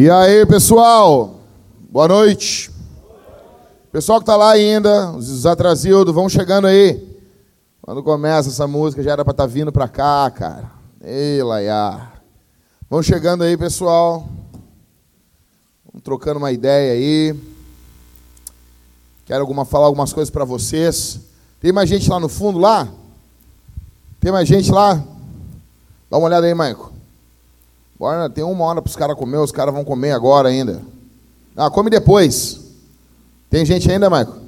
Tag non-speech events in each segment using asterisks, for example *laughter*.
E aí, pessoal? Boa noite. Pessoal que tá lá ainda, os atrasildos, vão chegando aí. Quando começa essa música, já era para estar tá vindo para cá, cara. Ei, Laia. Vão chegando aí, pessoal. Vamos trocando uma ideia aí. Quero alguma, falar algumas coisas para vocês. Tem mais gente lá no fundo, lá? Tem mais gente lá? Dá uma olhada aí, Maico. Bora, tem uma hora para os caras comer, os caras vão comer agora ainda. Ah, come depois. Tem gente ainda, Maico?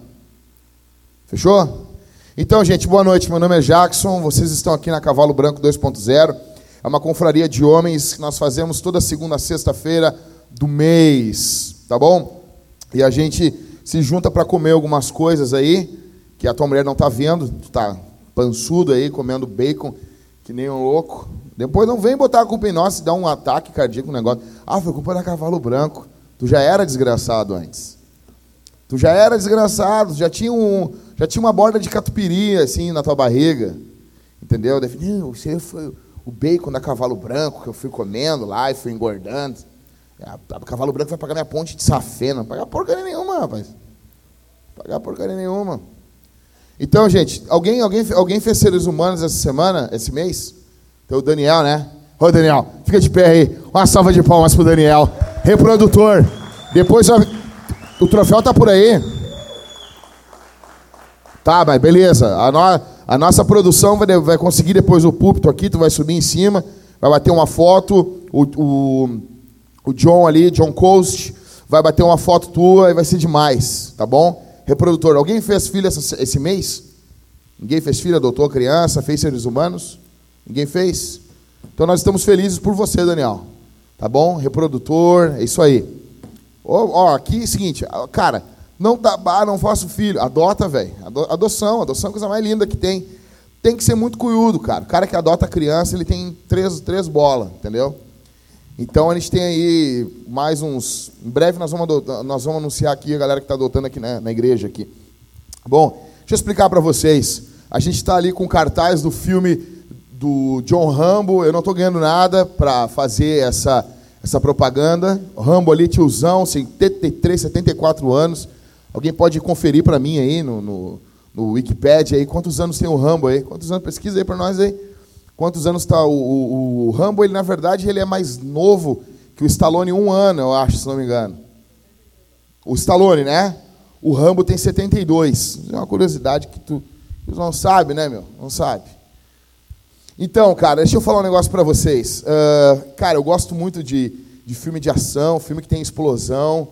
Fechou? Então, gente, boa noite. Meu nome é Jackson. Vocês estão aqui na Cavalo Branco 2.0. É uma confraria de homens que nós fazemos toda segunda sexta-feira do mês, tá bom? E a gente se junta para comer algumas coisas aí que a tua mulher não tá vendo, tu tá pançudo aí comendo bacon que nem um louco. Depois não vem botar a culpa em nós e dar um ataque cardíaco no negócio. Ah, foi culpa da Cavalo Branco. Tu já era desgraçado antes. Tu já era desgraçado, já tinha, um, já tinha uma borda de catupiry assim na tua barriga. Entendeu? Não, você foi o bacon da Cavalo Branco que eu fui comendo lá e fui engordando. A Cavalo Branco vai pagar minha ponte de safena. Não pagar porcaria nenhuma, rapaz. Pagar porcaria nenhuma. Então, gente, alguém, alguém, alguém fez seres humanos essa semana, esse mês? Tem o Daniel, né? Ô, Daniel, fica de pé aí. Uma salva de palmas pro Daniel. Reprodutor. Depois o troféu tá por aí. Tá, mas beleza. A, no, a nossa produção vai, vai conseguir depois o púlpito aqui, tu vai subir em cima, vai bater uma foto. O, o, o John ali, John Coast, vai bater uma foto tua e vai ser demais, tá bom? Reprodutor, alguém fez filho essa, esse mês? Ninguém fez filho, adotou criança, fez seres humanos? Ninguém fez? Então nós estamos felizes por você, Daniel. Tá bom? Reprodutor, é isso aí. Ó, aqui é o seguinte, cara, não dá, ah, não faço filho, adota, velho. Adoção, adoção é a coisa mais linda que tem. Tem que ser muito cuiudo, cara. O cara que adota criança, ele tem três, três bolas, entendeu? Então a gente tem aí mais uns. Em breve nós vamos, adotar, nós vamos anunciar aqui a galera que está adotando aqui na, na igreja aqui. Bom, deixa eu explicar para vocês. A gente está ali com cartaz do filme do John Rambo. Eu não estou ganhando nada para fazer essa, essa propaganda. Rambo ali, tiozão, 73, 74 anos. Alguém pode conferir para mim aí no, no, no, Wikipedia aí quantos anos tem o Rambo aí? Quantos anos? Pesquisa aí para nós aí. Quantos anos está o, o, o, Rambo? Ele na verdade ele é mais novo que o Stallone um ano, eu acho, se não me engano. O Stallone, né? O Rambo tem 72. É uma curiosidade que tu, tu não sabe, né, meu? Não sabe. Então, cara, deixa eu falar um negócio para vocês. Uh, cara, eu gosto muito de, de filme de ação, filme que tem explosão.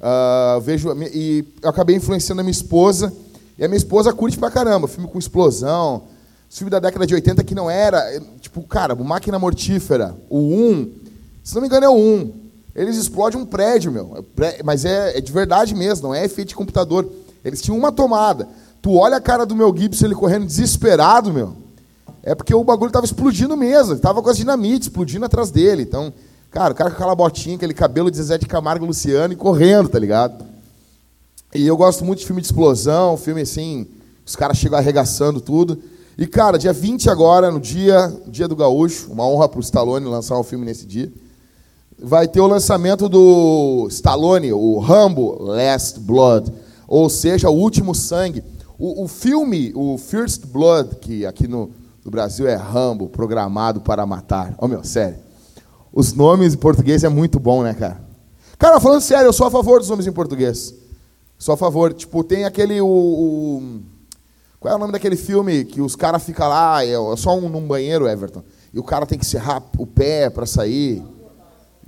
Uh, vejo e eu acabei influenciando a minha esposa. E a minha esposa curte pra caramba, filme com explosão. Filme da década de 80 que não era, tipo, cara, Máquina Mortífera, o 1, se não me engano é o 1. Eles explodem um prédio, meu. É mas é, é de verdade mesmo, não é efeito de computador. Eles tinham uma tomada. Tu olha a cara do meu Gibson, ele correndo desesperado, meu. É porque o bagulho estava explodindo mesmo. Estava com as dinamite explodindo atrás dele. Então, cara, o cara com aquela botinha, aquele cabelo de Zezé de Camargo e Luciano e correndo, tá ligado? E eu gosto muito de filme de explosão, filme assim, os caras chegam arregaçando tudo. E, cara, dia 20 agora, no dia, dia do Gaúcho, uma honra para o Stallone lançar um filme nesse dia, vai ter o lançamento do Stallone, o Rambo Last Blood, ou seja, o Último Sangue. O, o filme, o First Blood, que aqui no, do Brasil é Rambo, programado para matar. Ô oh, meu, sério. Os nomes em português é muito bom, né, cara? Cara, falando sério, eu sou a favor dos nomes em português. Sou a favor. Tipo, tem aquele. O, o... Qual é o nome daquele filme que os caras ficam lá, é, é só um num banheiro, Everton, e o cara tem que serrar o pé para sair.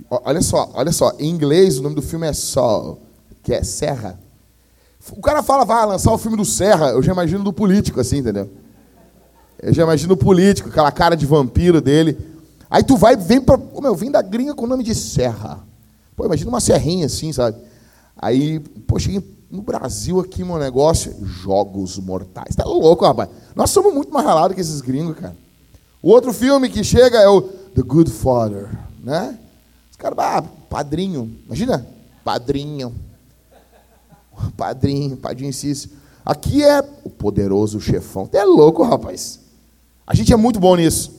Olha só, olha só. Em inglês o nome do filme é Sol, que é Serra. O cara fala, vai lançar o filme do Serra, eu já imagino do político, assim, entendeu? Eu já imagino o político, aquela cara de vampiro dele. Aí tu vai, vem pra. Oh, meu, vem da gringa com o nome de Serra. Pô, imagina uma serrinha assim, sabe? Aí, pô, cheguei no Brasil aqui, meu negócio, jogos mortais. Tá louco, rapaz. Nós somos muito mais ralados que esses gringos, cara. O outro filme que chega é o The Good Father, né? Os caras, ah, padrinho. Imagina, padrinho. Padrinho, padrinho Cício. Aqui é o poderoso chefão. É louco, rapaz. A gente é muito bom nisso.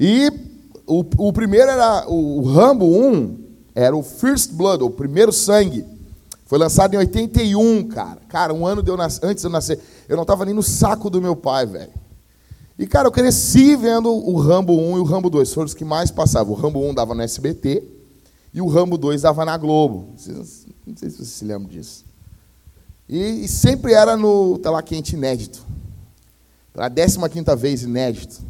E o, o primeiro era o, o Rambo 1, era o First Blood, o primeiro sangue. Foi lançado em 81, cara. Cara, um ano de eu nas... antes de eu nascer. Eu não estava nem no saco do meu pai, velho. E, cara, eu cresci vendo o Rambo 1 e o Rambo 2. Foram os que mais passavam. O Rambo 1 dava no SBT e o Rambo 2 dava na Globo. Não sei se vocês se lembram disso. E, e sempre era no Tela Quente inédito. Pela 15 vez inédito.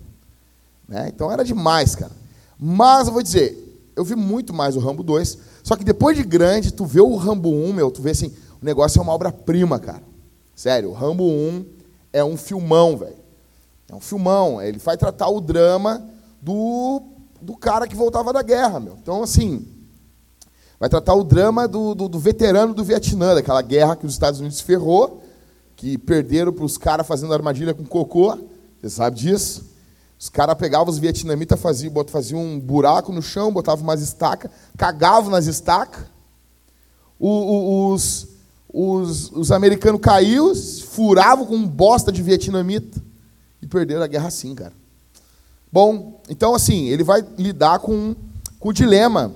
Né? Então era demais, cara. Mas eu vou dizer, eu vi muito mais o Rambo 2. Só que depois de grande, tu vê o Rambo 1, meu, tu vê assim, o negócio é uma obra-prima, cara. Sério, o Rambo 1 é um filmão, velho. É um filmão. Ele vai tratar o drama do, do cara que voltava da guerra, meu. Então, assim, vai tratar o drama do, do, do veterano do Vietnã, daquela guerra que os Estados Unidos ferrou, que perderam para os caras fazendo armadilha com cocô. Você sabe disso? Os caras pegavam os vietnamitas, faziam, faziam um buraco no chão, botavam umas estacas, cagavam nas estacas. Os, os, os americanos caíam, furavam com bosta de vietnamita e perderam a guerra assim, cara. Bom, então assim, ele vai lidar com, com o dilema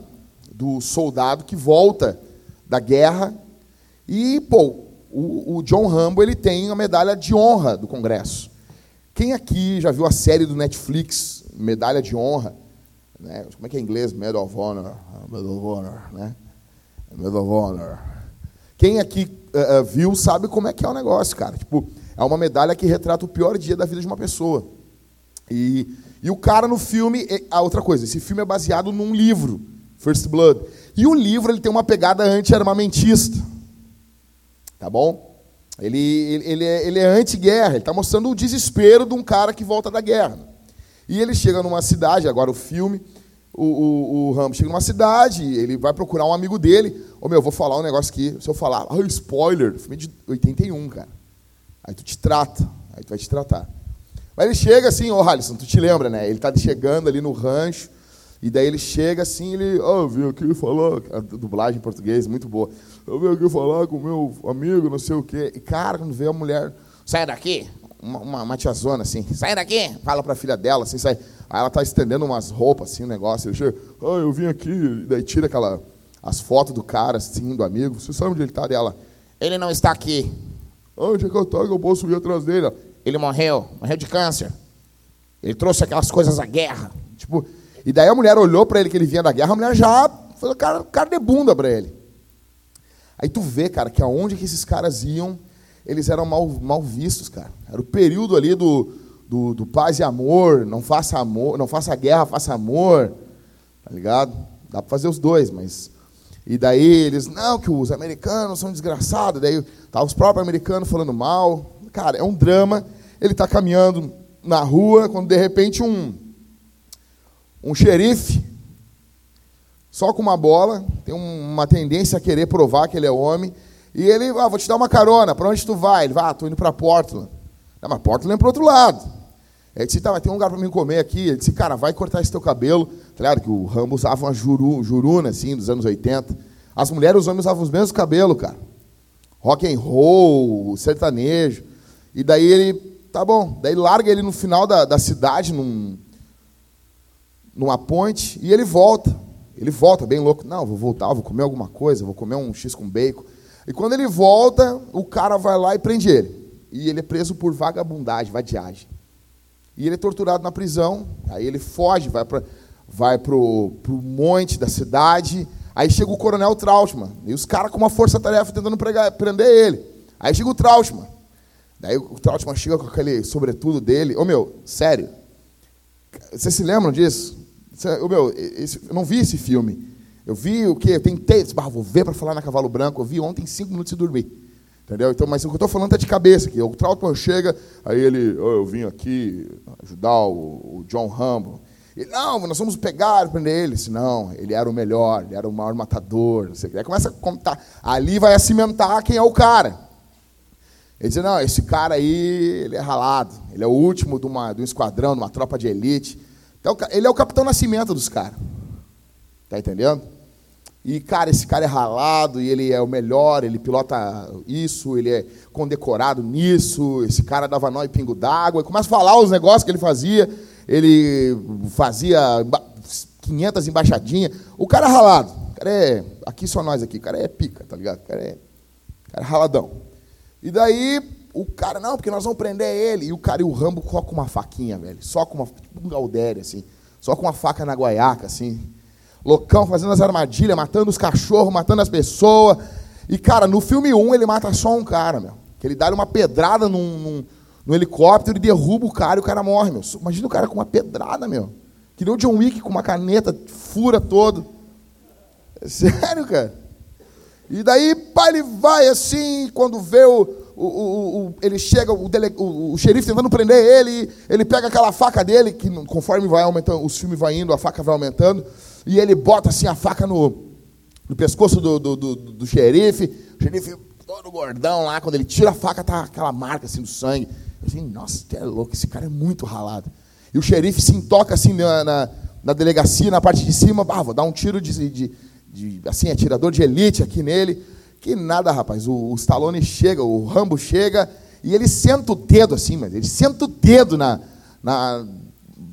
do soldado que volta da guerra e, pô, o, o John Rambo ele tem a medalha de honra do Congresso. Quem aqui já viu a série do Netflix, Medalha de Honra? Né? Como é que é em inglês? Medal of Honor. Medal of Honor, né? Medal of Honor. Quem aqui uh, viu sabe como é que é o negócio, cara. Tipo, é uma medalha que retrata o pior dia da vida de uma pessoa. E, e o cara no filme, a outra coisa, esse filme é baseado num livro, First Blood. E o livro ele tem uma pegada anti-armamentista. Tá bom? Ele, ele, é, ele é anti-guerra, ele está mostrando o desespero de um cara que volta da guerra. E ele chega numa cidade, agora o filme, o, o, o Rambo chega numa cidade, ele vai procurar um amigo dele. Ô meu, vou falar um negócio aqui. Se eu falar, ah, spoiler, filme de 81, cara. Aí tu te trata, aí tu vai te tratar. Mas ele chega assim, ô oh, tu te lembra, né? Ele está chegando ali no rancho, e daí ele chega assim, ele, ah, oh, vim aqui falar, a dublagem em português, muito boa eu venho aqui falar com o meu amigo, não sei o quê. E, cara, quando vê a mulher, sai daqui, uma, uma, uma tiazona assim, sai daqui, fala para a filha dela, assim, sai. Aí ela tá estendendo umas roupas, assim, um negócio. Ele chega, ah, eu vim aqui, e daí tira aquela, as fotos do cara, assim, do amigo. Você sabe onde ele está dela? Ele não está aqui. Ah, onde é que eu estou que eu posso ir atrás dele? Ele morreu, morreu de câncer. Ele trouxe aquelas coisas da guerra. Tipo, e daí a mulher olhou para ele que ele vinha da guerra, a mulher já falou, cara, cara de bunda para ele. Aí tu vê, cara, que aonde que esses caras iam, eles eram mal, mal vistos, cara. Era o período ali do, do, do paz e amor, não faça amor, não faça guerra, faça amor. Tá ligado? Dá para fazer os dois, mas. E daí eles, não, que os americanos são desgraçados. Daí tá os próprios americanos falando mal. Cara, é um drama. Ele está caminhando na rua, quando de repente um, um xerife só com uma bola, tem uma tendência a querer provar que ele é homem. E ele, ah, vou te dar uma carona, para onde tu vai? Ele ah, estou indo para Portland. Não, mas Portland é para outro lado. Ele disse, tá, mas tem um lugar para mim comer aqui. Ele disse, cara, vai cortar esse teu cabelo. Tá ligado que o Rambo usava uma juru, juruna, assim, dos anos 80. As mulheres, os homens usavam os mesmos cabelos, cara. Rock and roll, sertanejo. E daí ele, tá bom. Daí larga ele no final da, da cidade, num, numa ponte, e ele volta. Ele volta bem louco. Não, vou voltar, vou comer alguma coisa, vou comer um X com bacon. E quando ele volta, o cara vai lá e prende ele. E ele é preso por vagabundagem, vadiagem. E ele é torturado na prisão. Aí ele foge, vai para vai pro, pro monte da cidade. Aí chega o coronel Trautmann. E os caras com uma força-tarefa tentando pregar, prender ele. Aí chega o Trautmann. Daí o Trautmann chega com aquele sobretudo dele. Ô meu, sério. Vocês se lembram disso? Eu, meu, esse, eu não vi esse filme. Eu vi o quê? Eu tentei, ah, vou ver para falar na Cavalo Branco. Eu vi ontem cinco minutos de dormir. Entendeu? Então, mas o que eu estou falando é de cabeça aqui. O Trautmann chega, aí ele, oh, eu vim aqui ajudar o, o John Rambo. Ele, não, nós vamos pegar e prender ele. Disse, não, ele era o melhor, ele era o maior matador. Não sei. Aí começa a contar. Ali vai cimentar quem é o cara. Ele diz, não, esse cara aí, ele é ralado. Ele é o último de, uma, de um esquadrão, de uma tropa de elite. Então, ele é o capitão nascimento dos caras. Tá entendendo? E, cara, esse cara é ralado e ele é o melhor, ele pilota isso, ele é condecorado nisso, esse cara dava nó e pingo d'água. Começa a falar os negócios que ele fazia. Ele fazia 500 embaixadinhas. O cara é ralado. cara é. Aqui só nós aqui, o cara é pica, tá ligado? O cara é, o cara é raladão. E daí o cara, não, porque nós vamos prender ele. E o cara e o Rambo com uma faquinha, velho. Só com uma. Tipo um Galdério, assim. Só com uma faca na guaiaca, assim. Loucão, fazendo as armadilhas, matando os cachorros, matando as pessoas. E, cara, no filme 1 ele mata só um cara, meu. Que ele dá uma pedrada num, num, num helicóptero e derruba o cara e o cara morre, meu. Imagina o cara com uma pedrada, meu. Que nem o John Wick com uma caneta, fura todo. *laughs* Sério, cara. E daí, pá, ele vai assim, quando vê o, o, o, o ele chega, o, dele, o, xerife tentando prender ele, ele pega aquela faca dele, que conforme vai aumentando, os filmes vai indo, a faca vai aumentando, e ele bota assim a faca no, no pescoço do, do, do, do xerife, o xerife todo gordão lá, quando ele tira a faca, tá aquela marca assim do sangue. Eu assim, nossa, que é louco, esse cara é muito ralado. E o xerife se toca assim na, na, na, delegacia, na parte de cima, ah, vou dar um tiro de, de, de, assim, atirador de elite aqui nele. Que nada, rapaz. O, o Stallone chega, o Rambo chega, e ele senta o dedo assim, mas ele senta o dedo na, na,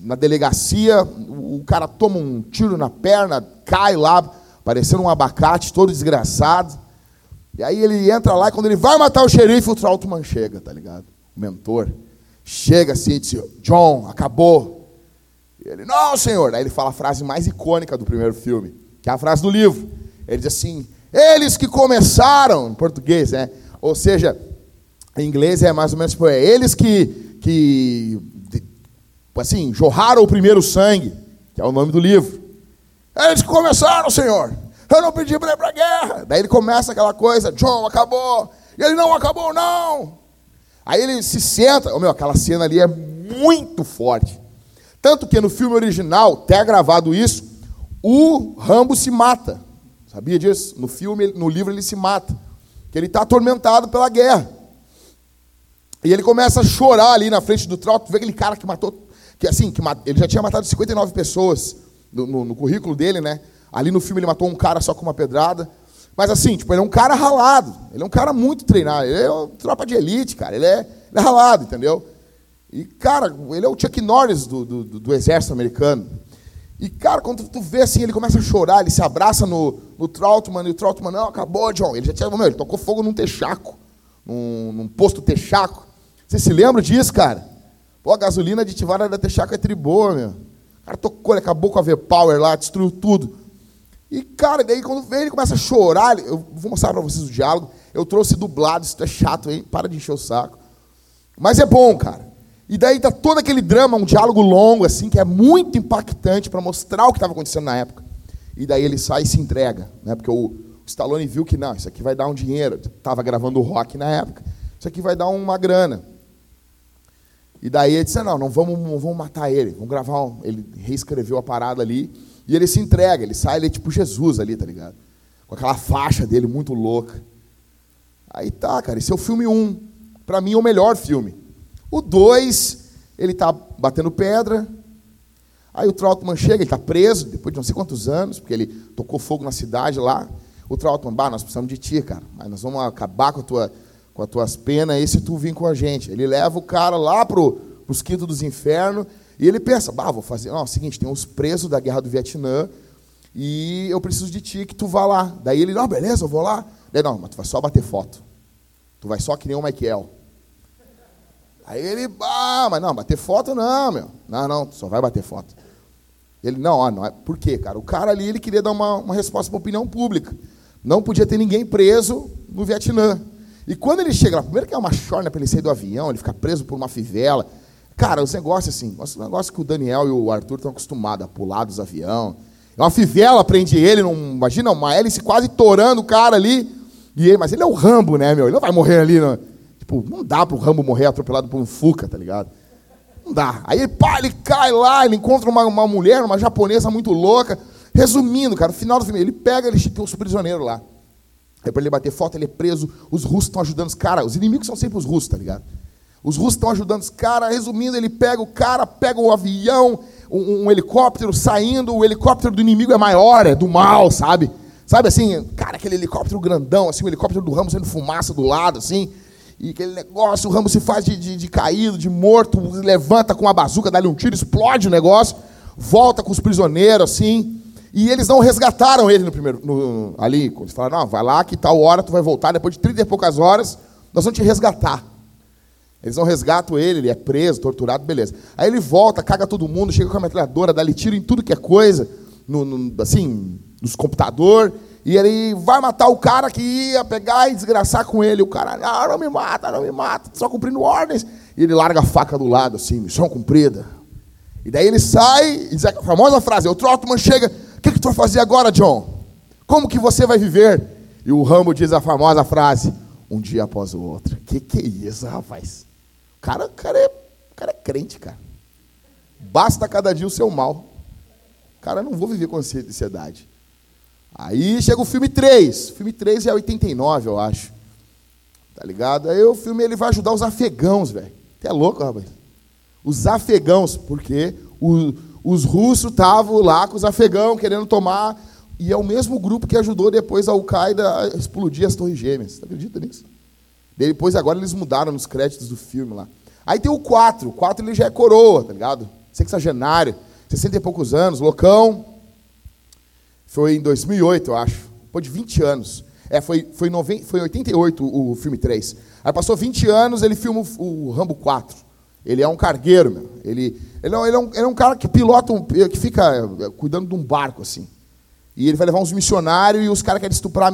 na delegacia, o, o cara toma um tiro na perna, cai lá, parecendo um abacate, todo desgraçado. E aí ele entra lá e quando ele vai matar o xerife, o Trautmann chega, tá ligado? O mentor. Chega assim e diz, John, acabou. E ele, não, senhor. Aí ele fala a frase mais icônica do primeiro filme, que é a frase do livro. Ele diz assim, eles que começaram, em português, né? Ou seja, em inglês é mais ou menos, tipo, é eles que, que assim, jorraram o primeiro sangue, que é o nome do livro. Eles que começaram, senhor. Eu não pedi para ir para a guerra. Daí ele começa aquela coisa, John, acabou. E ele, não acabou, não. Aí ele se senta, oh, meu, aquela cena ali é muito forte. Tanto que no filme original, até gravado isso, o Rambo se mata. Sabia disso? No filme, no livro ele se mata. Que ele está atormentado pela guerra. E ele começa a chorar ali na frente do troço, vê aquele cara que matou, que assim, que ele já tinha matado 59 pessoas no, no, no currículo dele, né? Ali no filme ele matou um cara só com uma pedrada. Mas assim, tipo, ele é um cara ralado. Ele é um cara muito treinado. Ele é uma tropa de elite, cara. Ele é, ele é ralado, entendeu? E, cara, ele é o Chuck Norris do, do, do, exército americano. E, cara, quando tu vê assim, ele começa a chorar, ele se abraça no, no Troutman, e o Troutman, não, acabou, John. Ele já tinha, meu, ele tocou fogo num texaco, num, num posto texaco. Você se lembra disso, cara? Pô, a gasolina aditivada da texaco é triboa, meu. O cara tocou, ele acabou com a V-Power lá, destruiu tudo. E, cara, daí quando vem ele começa a chorar, eu vou mostrar para vocês o diálogo. Eu trouxe dublado, isso é chato, hein? Para de encher o saco. Mas é bom, cara. E daí tá todo aquele drama, um diálogo longo, assim, que é muito impactante para mostrar o que estava acontecendo na época. E daí ele sai e se entrega, né? Porque o, Stallone viu que, não, isso aqui vai dar um dinheiro. Estava gravando rock na época. Isso aqui vai dar uma grana. E daí ele disse, não, não vamos, vamos matar ele. Vamos gravar um... Ele reescreveu a parada ali. E ele se entrega, ele sai, ele é tipo Jesus ali, tá ligado? Com aquela faixa dele muito louca. Aí tá, cara, esse é o filme 1. Um. Para mim é o melhor filme. O 2, ele tá batendo pedra. Aí o Trautmann chega, ele tá preso, depois de não sei quantos anos, porque ele tocou fogo na cidade lá. O Trautmann, bah, nós precisamos de ti, cara. Mas nós vamos acabar com, a tua, com as tuas penas aí se tu vir com a gente. Ele leva o cara lá pro, os quintos dos infernos e ele pensa, bah, vou fazer. Não, é o seguinte, tem uns presos da guerra do Vietnã e eu preciso de ti que tu vá lá. Daí ele, não, beleza, eu vou lá. Daí, não, mas tu vai só bater foto. Tu vai só que nem o Michael. Aí ele, ah, mas não, bater foto não, meu. Não, não, só vai bater foto. Ele, não, ó, não é. Por quê, cara? O cara ali, ele queria dar uma, uma resposta para a opinião pública. Não podia ter ninguém preso no Vietnã. E quando ele chega lá, primeiro que é uma chorna para ele sair do avião, ele fica preso por uma fivela. Cara, os negócios assim, os negócios que o Daniel e o Arthur estão acostumados a pular dos aviões. É uma fivela prende ele, num, imagina uma hélice quase torando o cara ali. E ele, mas ele é o Rambo, né, meu? Ele não vai morrer ali. Não. Tipo, não dá para o Rambo morrer atropelado por um Fuca, tá ligado? Não dá. Aí pá, ele cai lá, ele encontra uma, uma mulher, uma japonesa muito louca. Resumindo, cara, no final do filme, ele pega, ele tem os prisioneiros lá. Aí para ele bater foto, ele é preso, os russos estão ajudando os caras. Os inimigos são sempre os russos, tá ligado? Os russos estão ajudando os caras. Resumindo, ele pega o cara, pega o avião, um, um, helicóptero saindo. O helicóptero do inimigo é maior, é do mal, sabe? Sabe assim, cara, aquele helicóptero grandão, assim, o helicóptero do Ramos sendo fumaça do lado, assim. E aquele negócio, o Ramos se faz de, de, de caído, de morto, levanta com a bazuca, dá-lhe um tiro, explode o negócio, volta com os prisioneiros, assim. E eles não resgataram ele no primeiro, no, ali. Eles falaram, não, vai lá que tal hora tu vai voltar, depois de 30 e poucas horas, nós vamos te resgatar. Eles não resgatam ele, ele é preso, torturado, beleza. Aí ele volta, caga todo mundo, chega com a metralhadora, dá-lhe tiro em tudo que é coisa, no, no, assim, nos computadores, e ele vai matar o cara que ia pegar e desgraçar com ele. O cara, não, não me mata, não me mata, só cumprindo ordens. E ele larga a faca do lado, assim, missão cumprida. E daí ele sai e diz a famosa frase: o Trotman chega, o que, que tu vai fazer agora, John? Como que você vai viver? E o Rambo diz a famosa frase: um dia após o outro. Que que é isso, rapaz? O cara, cara, é, o cara é crente, cara. Basta cada dia o seu mal. Cara, eu não vou viver com ansiedade. Aí chega o filme 3. O filme 3 é 89, eu acho. Tá ligado? Aí o filme ele vai ajudar os afegãos, velho. Até é louco, rapaz. Os afegãos, porque o, os russos estavam lá com os afegãos querendo tomar. E é o mesmo grupo que ajudou depois a Al-Qaeda a explodir as Torres Gêmeas. Você acredita nisso? Depois, agora, eles mudaram nos créditos do filme lá. Aí tem o 4. O 4 ele já é coroa, tá ligado? Sexagenário, 60 e poucos anos, loucão. Foi em 2008, eu acho. Depois de 20 anos. É, foi, foi, em foi 88 o, filme 3. Aí passou 20 anos, ele filma o, Rambo 4. Ele é um cargueiro, meu. Ele, ele, é, ele, é um, ele é um cara que pilota, um, que fica é, cuidando de um barco, assim. E ele vai levar uns missionários e os caras querem estuprar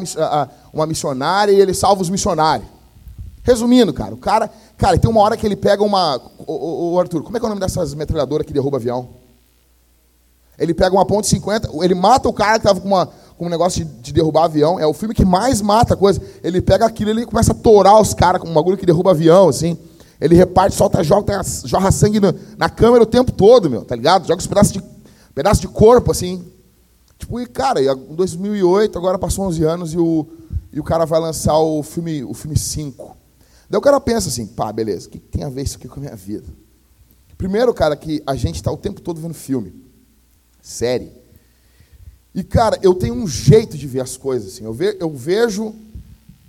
uma missionária e ele salva os missionários. Resumindo, cara, o cara. Cara, tem uma hora que ele pega uma. Ô, Arthur, como é que é o nome dessas metralhadoras que derruba avião? Ele pega uma ponte 50, ele mata o cara que estava com, uma, com um negócio de, de, derrubar avião. É o filme que mais mata coisa. Ele pega aquilo ele começa a torar os caras com um bagulho que derruba avião, assim. Ele reparte, solta, joga, jorra sangue na, na câmera o tempo todo, meu, tá ligado? Joga os pedaços de, pedaços de corpo, assim. Tipo, e cara, em 2008, agora passou 11 anos e o, e o cara vai lançar o filme, o filme 5. Daí o cara pensa assim, pá, beleza, o que tem a ver isso aqui com a minha vida? Primeiro, cara, que a gente está o tempo todo vendo filme série. E, cara, eu tenho um jeito de ver as coisas. Assim. Eu, ve eu vejo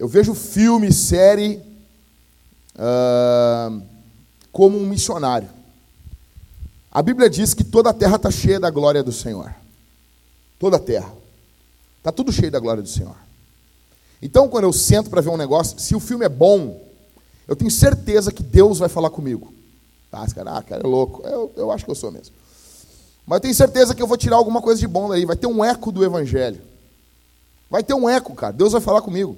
eu vejo filme, série, uh, como um missionário. A Bíblia diz que toda a terra está cheia da glória do Senhor. Toda a terra. Está tudo cheio da glória do Senhor. Então, quando eu sento para ver um negócio, se o filme é bom, eu tenho certeza que Deus vai falar comigo. Esse cara, ah, cara é louco. Eu, eu acho que eu sou mesmo. Mas tenho certeza que eu vou tirar alguma coisa de bom daí. Vai ter um eco do Evangelho. Vai ter um eco, cara. Deus vai falar comigo.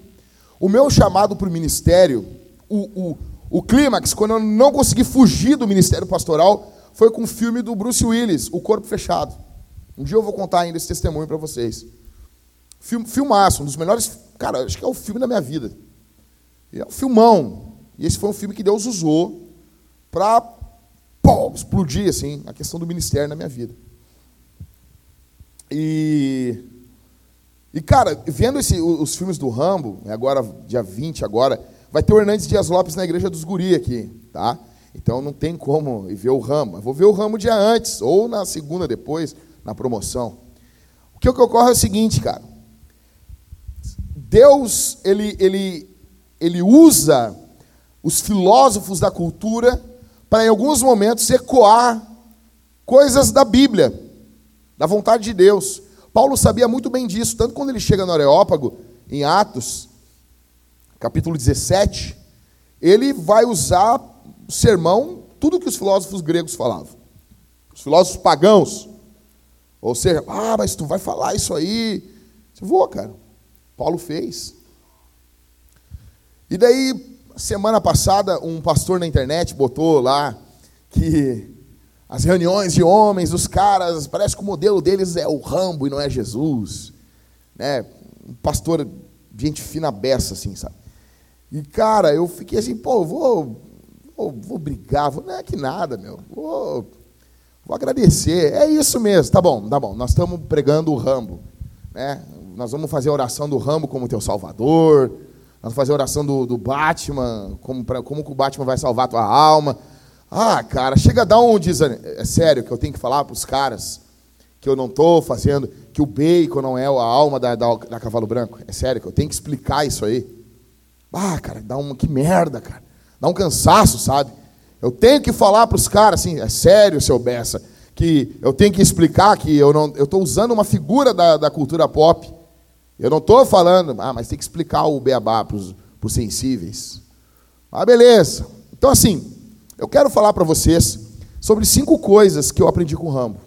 O meu chamado para o ministério, o, o clímax, quando eu não consegui fugir do ministério pastoral, foi com o filme do Bruce Willis, O Corpo Fechado. Um dia eu vou contar ainda esse testemunho para vocês. Film, filmaço, um dos melhores. Cara, acho que é o filme da minha vida. É um filmão. E esse foi um filme que Deus usou para pô, explodir assim, a questão do ministério na minha vida. E, e cara, vendo esse, os filmes do Rambo, agora, dia 20, agora, vai ter o Hernandes Dias Lopes na igreja dos Guri aqui, tá? Então não tem como ir ver o Rambo. Eu vou ver o Rambo dia antes, ou na segunda depois, na promoção. O que, o que ocorre é o seguinte, cara. Deus, ele, ele, ele usa os filósofos da cultura para em alguns momentos ecoar coisas da Bíblia, da vontade de Deus. Paulo sabia muito bem disso, tanto quando ele chega no Areópago, em Atos, capítulo 17, ele vai usar o sermão, tudo que os filósofos gregos falavam. Os filósofos pagãos. Ou seja, ah, mas tu vai falar isso aí. Eu vou, cara. Paulo fez. E daí Semana passada, um pastor na internet botou lá que as reuniões de homens, os caras, parece que o modelo deles é o Rambo e não é Jesus. Né? Um pastor, gente fina beça, assim, sabe? E, cara, eu fiquei assim, pô, vou, vou, vou brigar, vou, não é que nada, meu. Vou, vou agradecer. É isso mesmo, tá bom, tá bom. Nós estamos pregando o Rambo. Né? Nós vamos fazer a oração do Rambo como teu Salvador nós vamos fazer a oração do, do Batman, como, pra, como o Batman vai salvar a tua alma. Ah, cara, chega a dar um desânimo. É sério que eu tenho que falar para os caras que eu não estou fazendo, que o bacon não é a alma da, da, da, cavalo branco. É sério que eu tenho que explicar isso aí. Ah, cara, dá uma que merda, cara. Dá um cansaço, sabe? Eu tenho que falar para os caras assim, é sério, seu Bessa, que eu tenho que explicar que eu não eu estou usando uma figura da, da cultura pop. Eu não estou falando, ah, mas tem que explicar o beabá para os sensíveis. Ah, beleza. Então, assim, eu quero falar para vocês sobre cinco coisas que eu aprendi com o Rambo.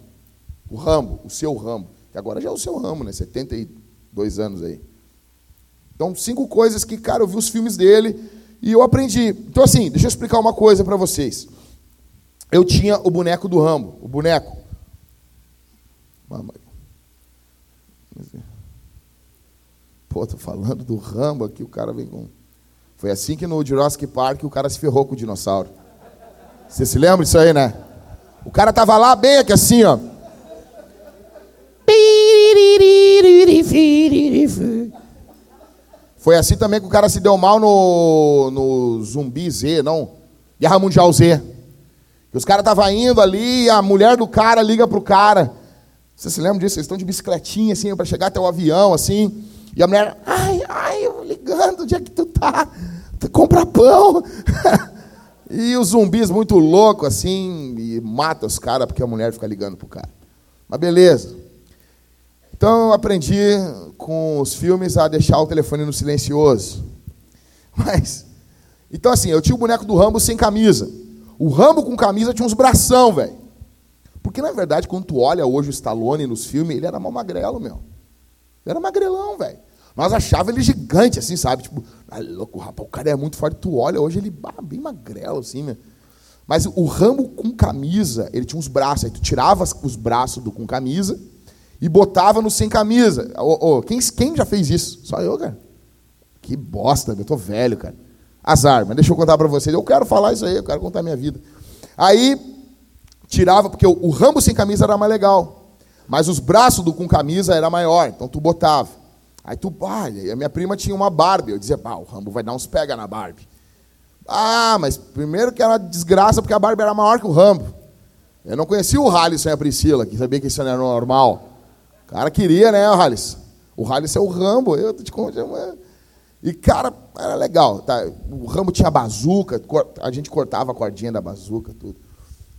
O Rambo, o seu Rambo, que agora já é o seu Rambo, né? 72 anos aí. Então, cinco coisas que, cara, eu vi os filmes dele e eu aprendi. Então, assim, deixa eu explicar uma coisa para vocês. Eu tinha o boneco do Rambo, o boneco. Pô, tô falando do Rambo aqui, o cara vem com. Foi assim que no Jurassic Park o cara se ferrou com o dinossauro. Você se lembra disso aí, né? O cara tava lá bem aqui assim, ó. Foi assim também que o cara se deu mal no, no Zumbi Z, não? Guerra Mundial Z. Os caras estavam indo ali e a mulher do cara liga pro cara. Você se lembra disso? Eles estão de bicicletinha, assim, para chegar até o avião, assim. E a mulher, ai, ai, eu ligando, onde é que tu tá? Tu compra pão. *laughs* e os zumbis muito loucos, assim, e mata os caras porque a mulher fica ligando pro cara. Mas beleza. Então eu aprendi com os filmes a deixar o telefone no silencioso. *laughs* Mas, então assim, eu tinha o boneco do Rambo sem camisa. O Rambo com camisa tinha uns bração, velho. Porque na verdade, quando tu olha hoje o Stallone nos filmes, ele era mal magrelo, meu. Ele era magrelão, velho. Nós achava ele gigante, assim, sabe? Tipo, ah, louco, rapaz, o cara é muito forte. Tu olha, hoje ele ah, bem magrelo, assim, meu. Mas o Rambo com camisa, ele tinha uns braços. Aí tu tirava os braços do com camisa e botava no sem camisa. Oh, oh, quem, quem já fez isso? Só eu, cara. Que bosta, eu tô velho, cara. Azar, mas deixa eu contar para vocês. Eu quero falar isso aí, eu quero contar minha vida. Aí, tirava, porque o, o rambo sem camisa era mais legal. Mas os braços do com camisa era maior, então tu botava. Aí tu, ah, a minha prima tinha uma Barbie. Eu dizia, ah, o Rambo vai dar uns pega na Barbie. Ah, mas primeiro que era desgraça, porque a Barbie era maior que o Rambo. Eu não conhecia o Halisson e a Priscila, que sabia que isso não era normal. O cara queria, né, Halisson? O Halisson é o Rambo, eu te contando. E, cara, era legal. Tá? O Rambo tinha bazuca, a gente cortava a cordinha da bazuca, tudo.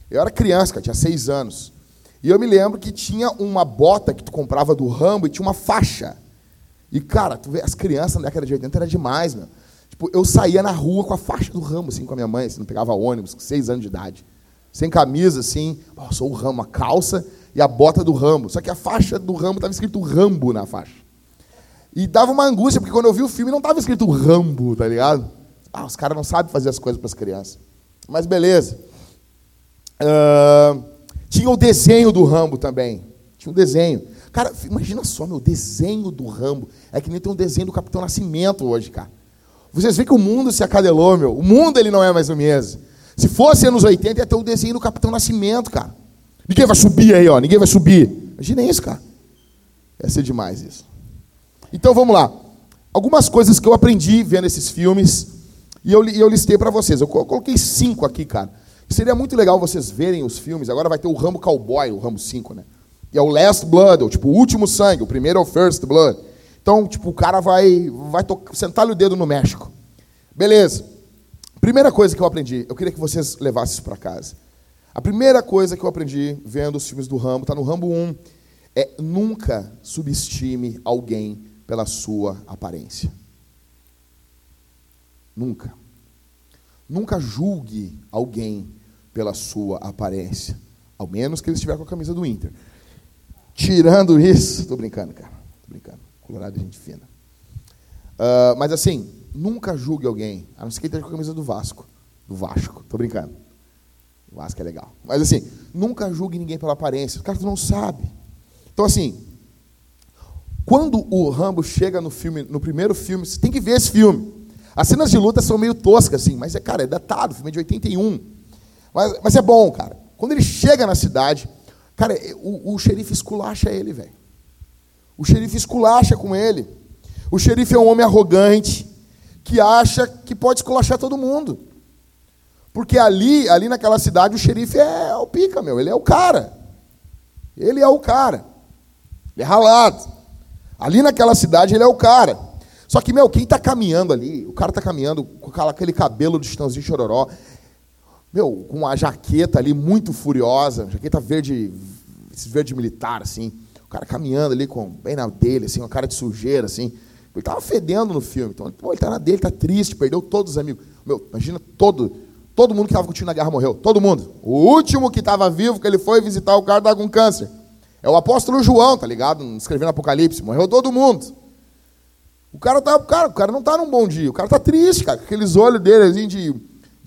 Eu era criança, cara, tinha seis anos. E eu me lembro que tinha uma bota que tu comprava do Rambo e tinha uma faixa. E, cara, tu vê, as crianças na década de 80 era demais, meu. Tipo, eu saía na rua com a faixa do Rambo, assim, com a minha mãe, assim, não pegava ônibus, com seis anos de idade. Sem camisa, assim, oh, sou o Rambo, a calça e a bota do Rambo. Só que a faixa do Rambo estava escrito Rambo na faixa. E dava uma angústia, porque quando eu vi o filme não estava escrito Rambo, tá ligado? Ah, os caras não sabem fazer as coisas para as crianças. Mas beleza. Uh, tinha o desenho do Rambo também. Tinha um desenho. Cara, imagina só, meu, desenho do Rambo. É que nem tem um desenho do Capitão Nascimento hoje, cara. Vocês veem que o mundo se acadelou, meu. O mundo ele não é mais o mesmo. Se fosse anos 80, ia ter o um desenho do Capitão Nascimento, cara. Ninguém vai subir aí, ó. Ninguém vai subir. Imagina isso, cara. Ia ser demais isso. Então vamos lá. Algumas coisas que eu aprendi vendo esses filmes e eu, eu listei para vocês. Eu coloquei cinco aqui, cara. Seria muito legal vocês verem os filmes. Agora vai ter o Rambo Cowboy, o Rambo 5, né? E é o Last Blood, ou, tipo, o último sangue. O primeiro é o First Blood. Então, tipo, o cara vai, vai sentar o dedo no México. Beleza. Primeira coisa que eu aprendi, eu queria que vocês levassem isso para casa. A primeira coisa que eu aprendi vendo os filmes do Rambo, está no Rambo 1, é nunca subestime alguém pela sua aparência. Nunca. Nunca julgue alguém pela sua aparência. Ao menos que ele estiver com a camisa do Inter. Tirando isso, estou brincando, cara. Tô brincando. Colorado é gente fina. Uh, mas assim, nunca julgue alguém, a não ser que ele esteja com a camisa do Vasco. Do Vasco, estou brincando. O Vasco é legal. Mas assim, nunca julgue ninguém pela aparência. O cara não sabe. Então assim, quando o Rambo chega no filme, no primeiro filme, você tem que ver esse filme. As cenas de luta são meio toscas, assim, mas é, cara, é datado, filme é de 81. Mas, mas é bom, cara. Quando ele chega na cidade, cara, o, o xerife esculacha ele, velho. O xerife esculacha com ele. O xerife é um homem arrogante que acha que pode esculachar todo mundo. Porque ali, ali naquela cidade, o xerife é o pica, meu. Ele é o cara. Ele é o cara. Ele é ralado. Ali naquela cidade ele é o cara. Só que, meu, quem está caminhando ali, o cara está caminhando com aquele cabelo do Chitãozinho Chororó. Meu, com a jaqueta ali muito furiosa, jaqueta verde, verde militar, assim. O cara caminhando ali com bem na dele, assim, uma cara de sujeira, assim. Ele tava fedendo no filme. Então, pô, ele tá na dele, tá triste, perdeu todos os amigos. Meu, imagina todo, todo mundo que estava contigo na guerra morreu. Todo mundo. O último que estava vivo, que ele foi visitar o cara, estava com câncer. É o apóstolo João, tá ligado? Escrevendo Apocalipse. Morreu todo mundo. O cara, tá, cara, o cara não tá num bom dia. O cara tá triste, cara. Aqueles olhos dele, assim, de,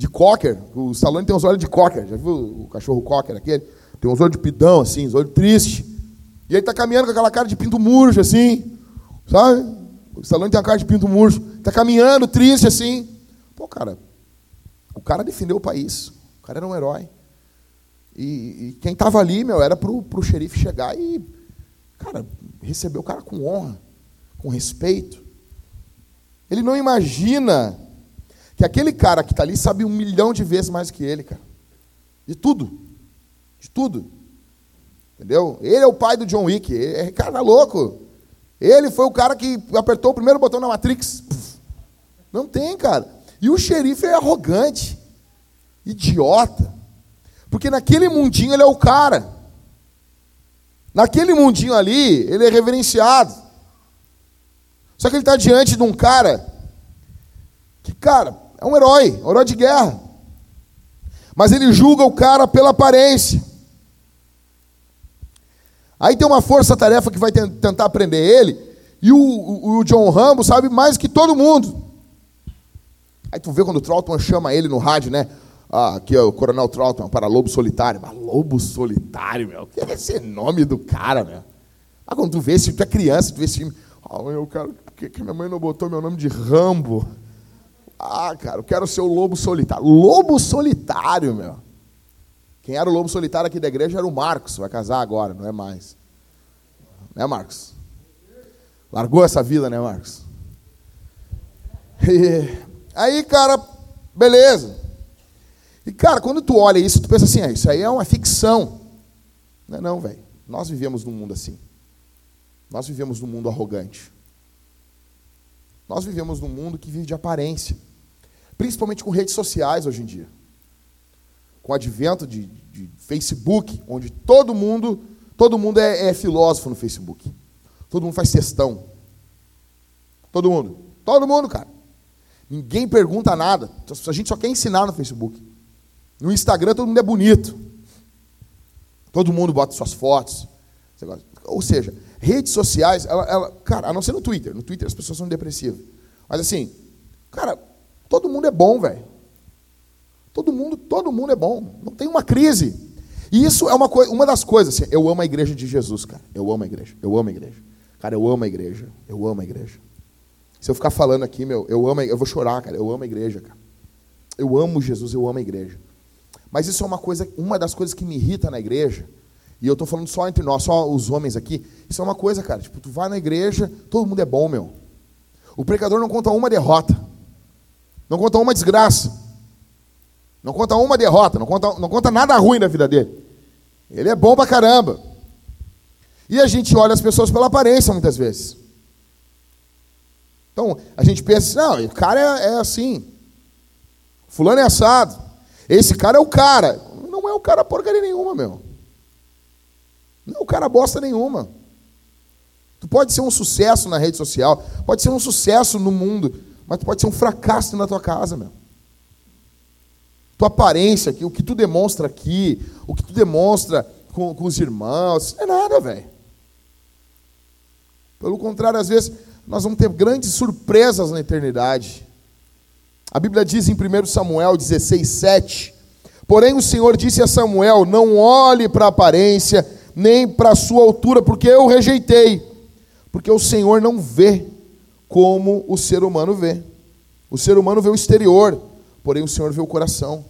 de cocker. O Stallone tem uns olhos de cocker. Já viu o cachorro cocker aquele? Tem uns olhos de pidão, assim, uns olhos tristes. E ele tá caminhando com aquela cara de pinto murcho, assim. Sabe? O Stallone tem uma cara de pinto murcho. Tá caminhando, triste, assim. Pô, cara, o cara defendeu o país. O cara era um herói. E, e quem estava ali, meu, era para o xerife chegar e, cara, receber o cara com honra, com respeito. Ele não imagina que aquele cara que está ali sabe um milhão de vezes mais que ele, cara. De tudo. De tudo. Entendeu? Ele é o pai do John Wick. É cara louco. Ele foi o cara que apertou o primeiro botão na Matrix. Não tem, cara. E o xerife é arrogante, idiota. Porque naquele mundinho ele é o cara. Naquele mundinho ali, ele é reverenciado. Só que ele está diante de um cara que, cara, é um herói, um herói de guerra. Mas ele julga o cara pela aparência. Aí tem uma força-tarefa que vai tentar prender ele, e o, o, o, John Rambo sabe mais que todo mundo. Aí tu vê quando o Troutman chama ele no rádio, né? Ah, aqui é o Coronel Troutman para Lobo Solitário. Mas Lobo Solitário, meu. O que é esse nome do cara, meu? Ah, quando tu vê, se tu é criança, tu vê esse filme. Ah, eu quero. Por que minha mãe não botou meu nome de Rambo? Ah, cara, eu quero ser o Lobo Solitário. Lobo Solitário, meu. Quem era o Lobo Solitário aqui da igreja era o Marcos. Vai casar agora, não é mais. Né, Marcos? Largou essa vida, né, Marcos? E aí, cara, beleza. E, cara, quando tu olha isso, tu pensa assim, ah, isso aí é uma ficção. Não é não, velho. Nós vivemos num mundo assim. Nós vivemos num mundo arrogante. Nós vivemos num mundo que vive de aparência. Principalmente com redes sociais hoje em dia. Com o advento de, de Facebook, onde todo mundo, todo mundo é, é filósofo no Facebook. Todo mundo faz textão. Todo mundo. Todo mundo, cara. Ninguém pergunta nada. A gente só quer ensinar no Facebook. No Instagram todo mundo é bonito. Todo mundo bota suas fotos. Ou seja, redes sociais, ela, ela, cara, a não ser no Twitter. No Twitter as pessoas são depressivas. Mas assim, cara, todo mundo é bom, velho. Todo mundo, todo mundo é bom. Não tem uma crise. E isso é uma, uma das coisas. Assim, eu amo a igreja de Jesus, cara. Eu amo a igreja. Eu amo a igreja. Cara, eu amo a igreja. Eu amo a igreja. Se eu ficar falando aqui, meu, eu amo, eu vou chorar, cara. Eu amo a igreja, cara. Eu amo Jesus, eu amo a igreja. Mas isso é uma coisa, uma das coisas que me irrita na igreja. E eu estou falando só entre nós, só os homens aqui. Isso é uma coisa, cara. Tipo, tu vai na igreja, todo mundo é bom, meu. O pecador não conta uma derrota. Não conta uma desgraça. Não conta uma derrota. Não conta, não conta nada ruim na vida dele. Ele é bom pra caramba. E a gente olha as pessoas pela aparência muitas vezes. Então, a gente pensa, não, o cara é, é assim. Fulano é assado. Esse cara é o cara. Não é o cara porcaria nenhuma, meu. Não é o cara bosta nenhuma. Tu pode ser um sucesso na rede social, pode ser um sucesso no mundo, mas tu pode ser um fracasso na tua casa, meu. Tua aparência, o que tu demonstra aqui, o que tu demonstra com, com os irmãos, não é nada, velho. Pelo contrário, às vezes, nós vamos ter grandes surpresas na eternidade. A Bíblia diz em 1 Samuel 16, 7: Porém o Senhor disse a Samuel: Não olhe para a aparência, nem para a sua altura, porque eu rejeitei. Porque o Senhor não vê como o ser humano vê. O ser humano vê o exterior, porém o Senhor vê o coração.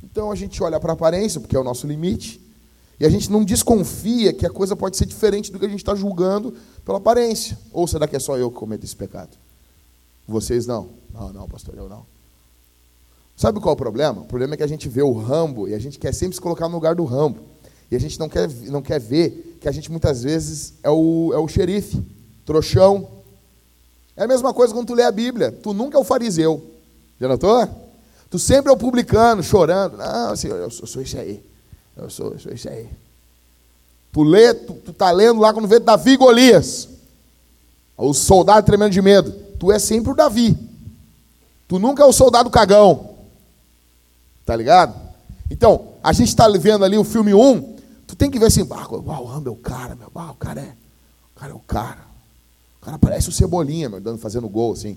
Então a gente olha para a aparência, porque é o nosso limite, e a gente não desconfia que a coisa pode ser diferente do que a gente está julgando pela aparência. Ou será que é só eu que cometo esse pecado? Vocês não. Não, não, pastor, eu não. Sabe qual é o problema? O problema é que a gente vê o Rambo e a gente quer sempre se colocar no lugar do Rambo. E a gente não quer, não quer ver que a gente muitas vezes é o, é o xerife, trouxão. É a mesma coisa quando tu lê a Bíblia. Tu nunca é o fariseu. Já notou? Tu sempre é o publicano, chorando. Não, eu sou, esse aí. Eu sou, eu sou esse aí. Tu lê, tu, tu tá lendo lá quando vê Davi e Golias. O soldado tremendo de medo. Tu é sempre o Davi. Tu nunca é o soldado cagão. Tá ligado? Então, a gente está vendo ali o filme 1. Tu tem que ver assim, ah, o é o cara, meu. Ah, o cara é. O cara é o cara. O cara parece o Cebolinha, meu, dando, fazendo gol, assim.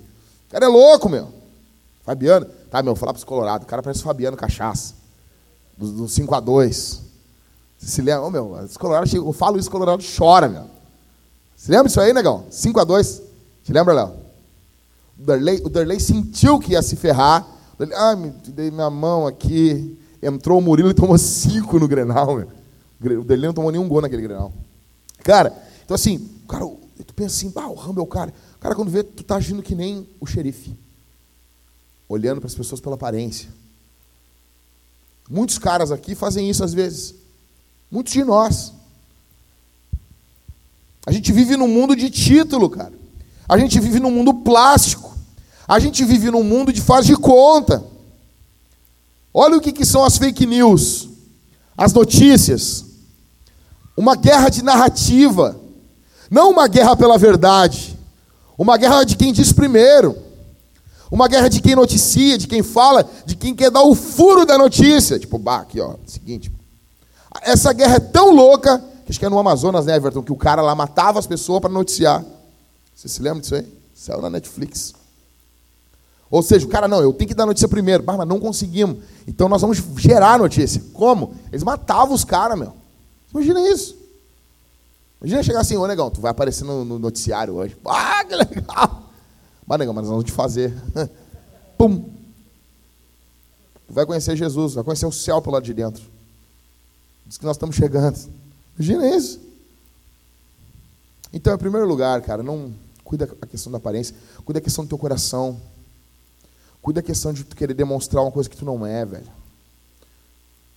O cara é louco, meu. Fabiano. Tá, meu, vou falar para os Colorado. O cara parece o Fabiano Cachaça. Do, do 5 a 2 Você se lembra? Ô, meu, os Colorado, eu falo isso, o Colorado chora, meu. Você lembra isso aí, negão? 5 a 2 Te lembra, Léo? O Derlei, o Derlei sentiu que ia se ferrar. Ele, ah, me dei minha mão aqui. Entrou o Murilo e tomou cinco no Grenal, meu. O Derlei não tomou nenhum gol naquele Grenal. Cara, então assim, cara, tu pensa assim, ah, o Rambo é o cara. Cara, quando vê, tu tá agindo que nem o xerife olhando para as pessoas pela aparência. Muitos caras aqui fazem isso às vezes. Muitos de nós. A gente vive num mundo de título, cara. A gente vive num mundo plástico. A gente vive num mundo de faz de conta. Olha o que, que são as fake news, as notícias. Uma guerra de narrativa. Não uma guerra pela verdade. Uma guerra de quem diz primeiro. Uma guerra de quem noticia, de quem fala, de quem quer dar o furo da notícia. Tipo, bah, aqui, ó, seguinte. Essa guerra é tão louca, que acho que é no Amazonas, né, Everton, que o cara lá matava as pessoas para noticiar. Você se lembra disso aí? Saiu na Netflix. Ou seja, o cara, não, eu tenho que dar notícia primeiro. Bah, mas não conseguimos. Então nós vamos gerar notícia. Como? Eles matavam os caras, meu. Imagina isso. Imagina chegar assim, ô negão, tu vai aparecer no, no noticiário hoje. *laughs* Ah, que legal. Mas, negão, mas nós vamos te fazer. *laughs* Pum! Vai conhecer Jesus, vai conhecer o céu pelo lado de dentro. Diz que nós estamos chegando. Imagina isso. Então, em primeiro lugar, cara, não cuida da questão da aparência, cuida da questão do teu coração. Cuida da questão de tu querer demonstrar uma coisa que tu não é, velho.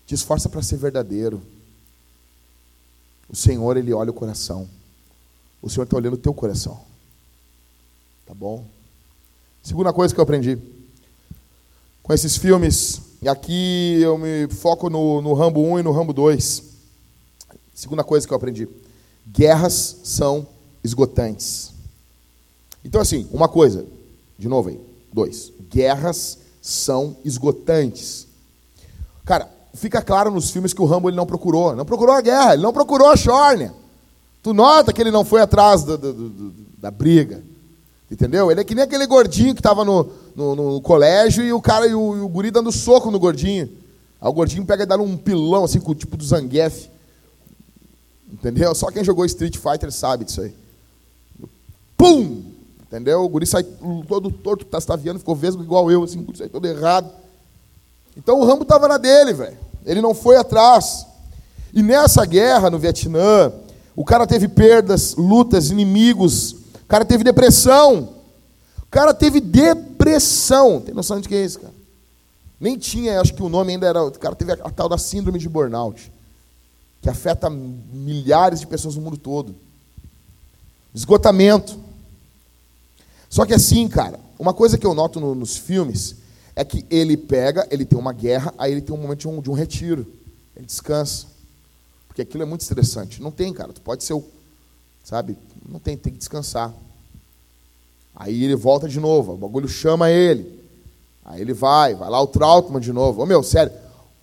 Te esforça para ser verdadeiro. O Senhor, Ele olha o coração. O Senhor está olhando o teu coração. Tá bom? Segunda coisa que eu aprendi com esses filmes, e aqui eu me foco no, no Rambo 1 e no Rambo 2. Segunda coisa que eu aprendi: guerras são esgotantes. Então, assim, uma coisa, de novo aí, dois: guerras são esgotantes. Cara, fica claro nos filmes que o Rambo ele não procurou, não procurou a guerra, ele não procurou a Shorne. Tu nota que ele não foi atrás do, do, do, da briga. Entendeu? Ele é que nem aquele gordinho que estava no, no, no, colégio e o cara e o, e o, guri dando soco no gordinho. Aí o gordinho pega e dá um pilão, assim, com o tipo do Zangief. Entendeu? Só quem jogou Street Fighter sabe disso aí. Pum! Entendeu? O guri sai todo torto, tastaviando, ficou vesgo igual eu, assim, sai todo errado. Então o Rambo estava na dele, velho. Ele não foi atrás. E nessa guerra no Vietnã, o cara teve perdas, lutas, inimigos, o cara teve depressão. O cara teve depressão. Tem noção de que é isso, cara? Nem tinha, acho que o nome ainda era. O cara teve a, a tal da síndrome de burnout, que afeta milhares de pessoas no mundo todo. Esgotamento. Só que assim, cara, uma coisa que eu noto no, nos filmes é que ele pega, ele tem uma guerra, aí ele tem um momento de um, de um retiro. Ele descansa. Porque aquilo é muito estressante. Não tem, cara. Tu pode ser o. Sabe? Não tem, tem que descansar. Aí ele volta de novo, o bagulho chama ele. Aí ele vai, vai lá o Trautmann de novo. Ô meu, sério,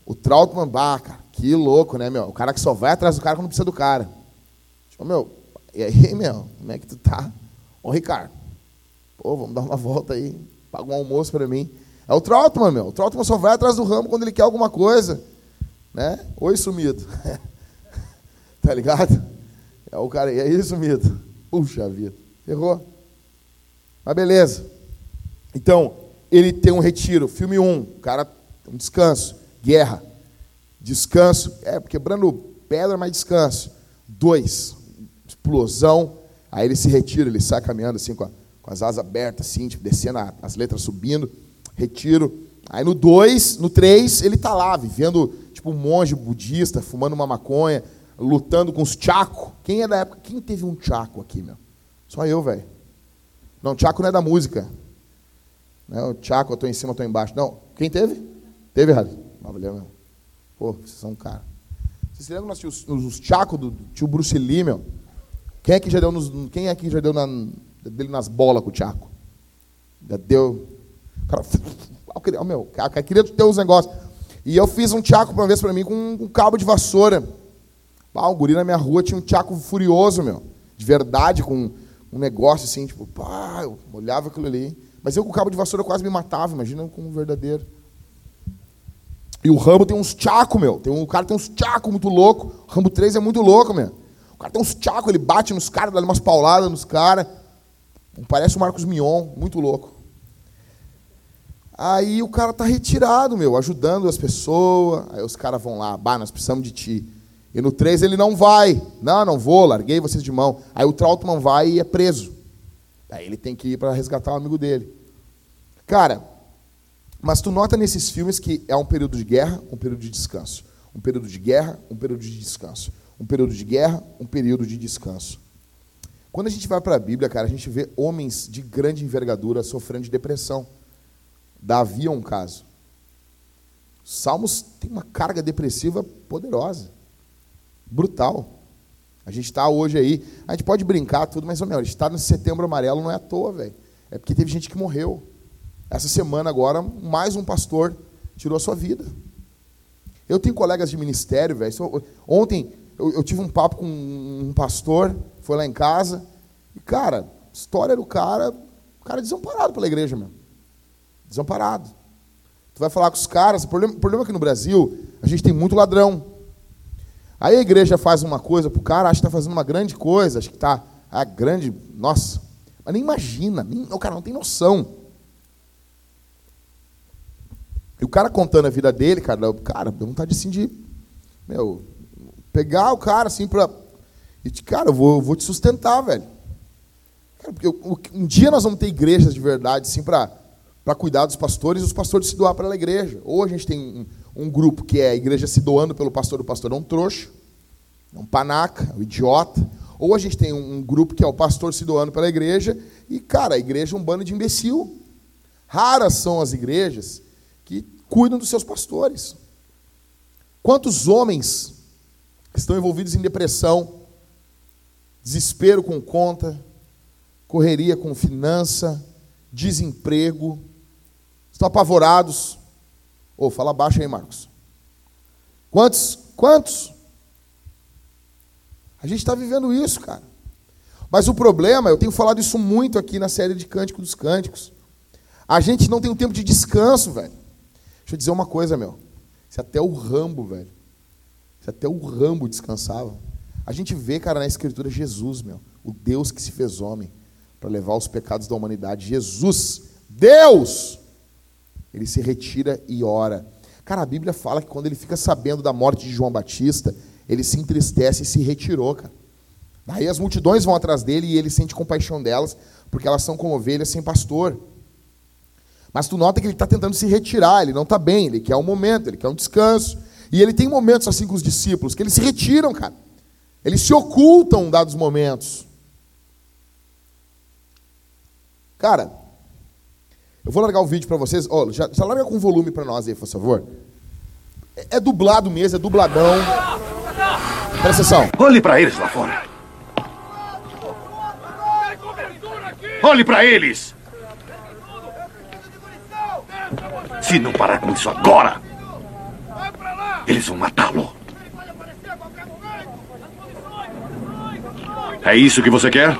o Trautmann, bah, cara, que louco, né, meu? O cara que só vai atrás do cara quando precisa do cara. Ô meu, e aí, *laughs* meu, como é que tu tá? Ô Ricardo, pô, vamos dar uma volta aí, paga um almoço para mim. É o Trautmann, meu. O Trautmann só vai atrás do ramo quando ele quer alguma coisa. Né? Oi, sumido. *laughs* tá ligado? É o cara, e aí, sumido? Puxa vida, errou. Mas beleza. Então, ele tem um retiro. Filme 1, um, cara, um descanso. Guerra. Descanso. É, quebrando pedra, mas descanso. Dois, explosão. Aí ele se retira, ele sai caminhando assim com, a, com as asas abertas, assim, tipo, descendo a, as letras subindo. Retiro. Aí no 2, no 3, ele está lá, vivendo tipo um monge budista, fumando uma maconha, lutando com os Chaco. Quem é da época? Quem teve um Chaco aqui, meu? Só eu, velho. Não, Chaco não é da música. Né? O Tchaco, eu tô em cima, eu tô embaixo. Não, quem teve? Teve errado. Ah, meu. Pô, vocês são um cara. Vocês se lembram nós tínhamos os Tchaco do, do tio Bruce Lee, meu? Quem é que já deu nos, quem é que já deu na, dele nas bolas com o Tchaco? Já deu. O cara, queria, meu, queria ter os negócios. E eu fiz um Tchaco uma vez para mim com um cabo de vassoura. Ah, um guri na minha rua tinha um Tchaco furioso, meu. De verdade, com um negócio assim, tipo, pá, eu olhava aquilo ali. Mas eu com o cabo de vassoura quase me matava, imagina com um verdadeiro. E o Rambo tem uns tchaco, meu. Tem um, o cara tem uns tchaco muito louco. O Rambo 3 é muito louco, meu. O cara tem uns tchaco, ele bate nos caras, dá umas pauladas nos caras. Parece o Marcos Mion, muito louco. Aí o cara tá retirado, meu, ajudando as pessoas. Aí os caras vão lá, bah, nós precisamos de ti. E no 3 ele não vai. Não, não vou, larguei vocês de mão. Aí o Trautmann vai e é preso. Aí ele tem que ir para resgatar o amigo dele. Cara, mas tu nota nesses filmes que é um período de guerra, um período de descanso. Um período de guerra, um período de descanso. Um período de guerra, um período de descanso. Quando a gente vai para a Bíblia, cara, a gente vê homens de grande envergadura sofrendo de depressão. Davi é um caso. Salmos tem uma carga depressiva poderosa, brutal. A gente está hoje aí, a gente pode brincar tudo, mas, meu, a gente está no setembro amarelo não é à toa, velho. É porque teve gente que morreu. Essa semana agora, mais um pastor tirou a sua vida. Eu tenho colegas de ministério, velho. Ontem eu, eu, tive um papo com um pastor, foi lá em casa, e, cara, história do cara, o cara é desamparado pela igreja, meu. Desamparado. Tu vai falar com os caras, o problema, o problema é que no Brasil a gente tem muito ladrão. Aí a igreja faz uma coisa para o cara, acha que está fazendo uma grande coisa, acha que está a grande. Nossa, mas nem imagina, nem, o cara não tem noção. E o cara contando a vida dele, cara, cara, deu vontade assim de. Meu, pegar o cara assim para. E, cara, eu vou, eu vou te sustentar, velho. Cara, porque eu, um dia nós vamos ter igrejas de verdade, assim, para cuidar dos pastores e os pastores se doar para a igreja. Ou a gente tem um grupo que é a igreja se doando pelo pastor, o pastor é um trouxa, é um panaca, é um idiota. Ou a gente tem um grupo que é o pastor se doando pela igreja, e, cara, a igreja é um bando de imbecil. Raras são as igrejas que cuidam dos seus pastores. Quantos homens estão envolvidos em depressão, desespero com conta, correria com finança, desemprego, estão apavorados, Ô, oh, fala baixo aí, Marcos. Quantos? Quantos? A gente está vivendo isso, cara. Mas o problema, eu tenho falado isso muito aqui na série de Cântico dos Cânticos. A gente não tem um tempo de descanso, velho. Deixa eu dizer uma coisa, meu. Se até o Rambo, velho. Se até o Rambo descansava. A gente vê, cara, na Escritura Jesus, meu. O Deus que se fez homem para levar os pecados da humanidade. Jesus, Deus, ele se retira e ora. Cara, a Bíblia fala que quando ele fica sabendo da morte de João Batista, ele se entristece e se retirou, cara. Daí as multidões vão atrás dele e ele sente compaixão delas, porque elas são como ovelhas sem pastor. Mas tu nota que ele está tentando se retirar, ele não está bem, ele quer um momento, ele quer um descanso. E ele tem momentos assim com os discípulos, que eles se retiram, cara. Eles se ocultam dados momentos. Cara, eu vou largar o vídeo para vocês. Oh, já, já larga com volume para nós aí, por favor. É, é, dublado mesmo, é dubladão. Presta atenção. Olhe para eles lá fora. Olhe para eles. Se não parar com isso agora, eles vão matá-lo. É isso que você quer?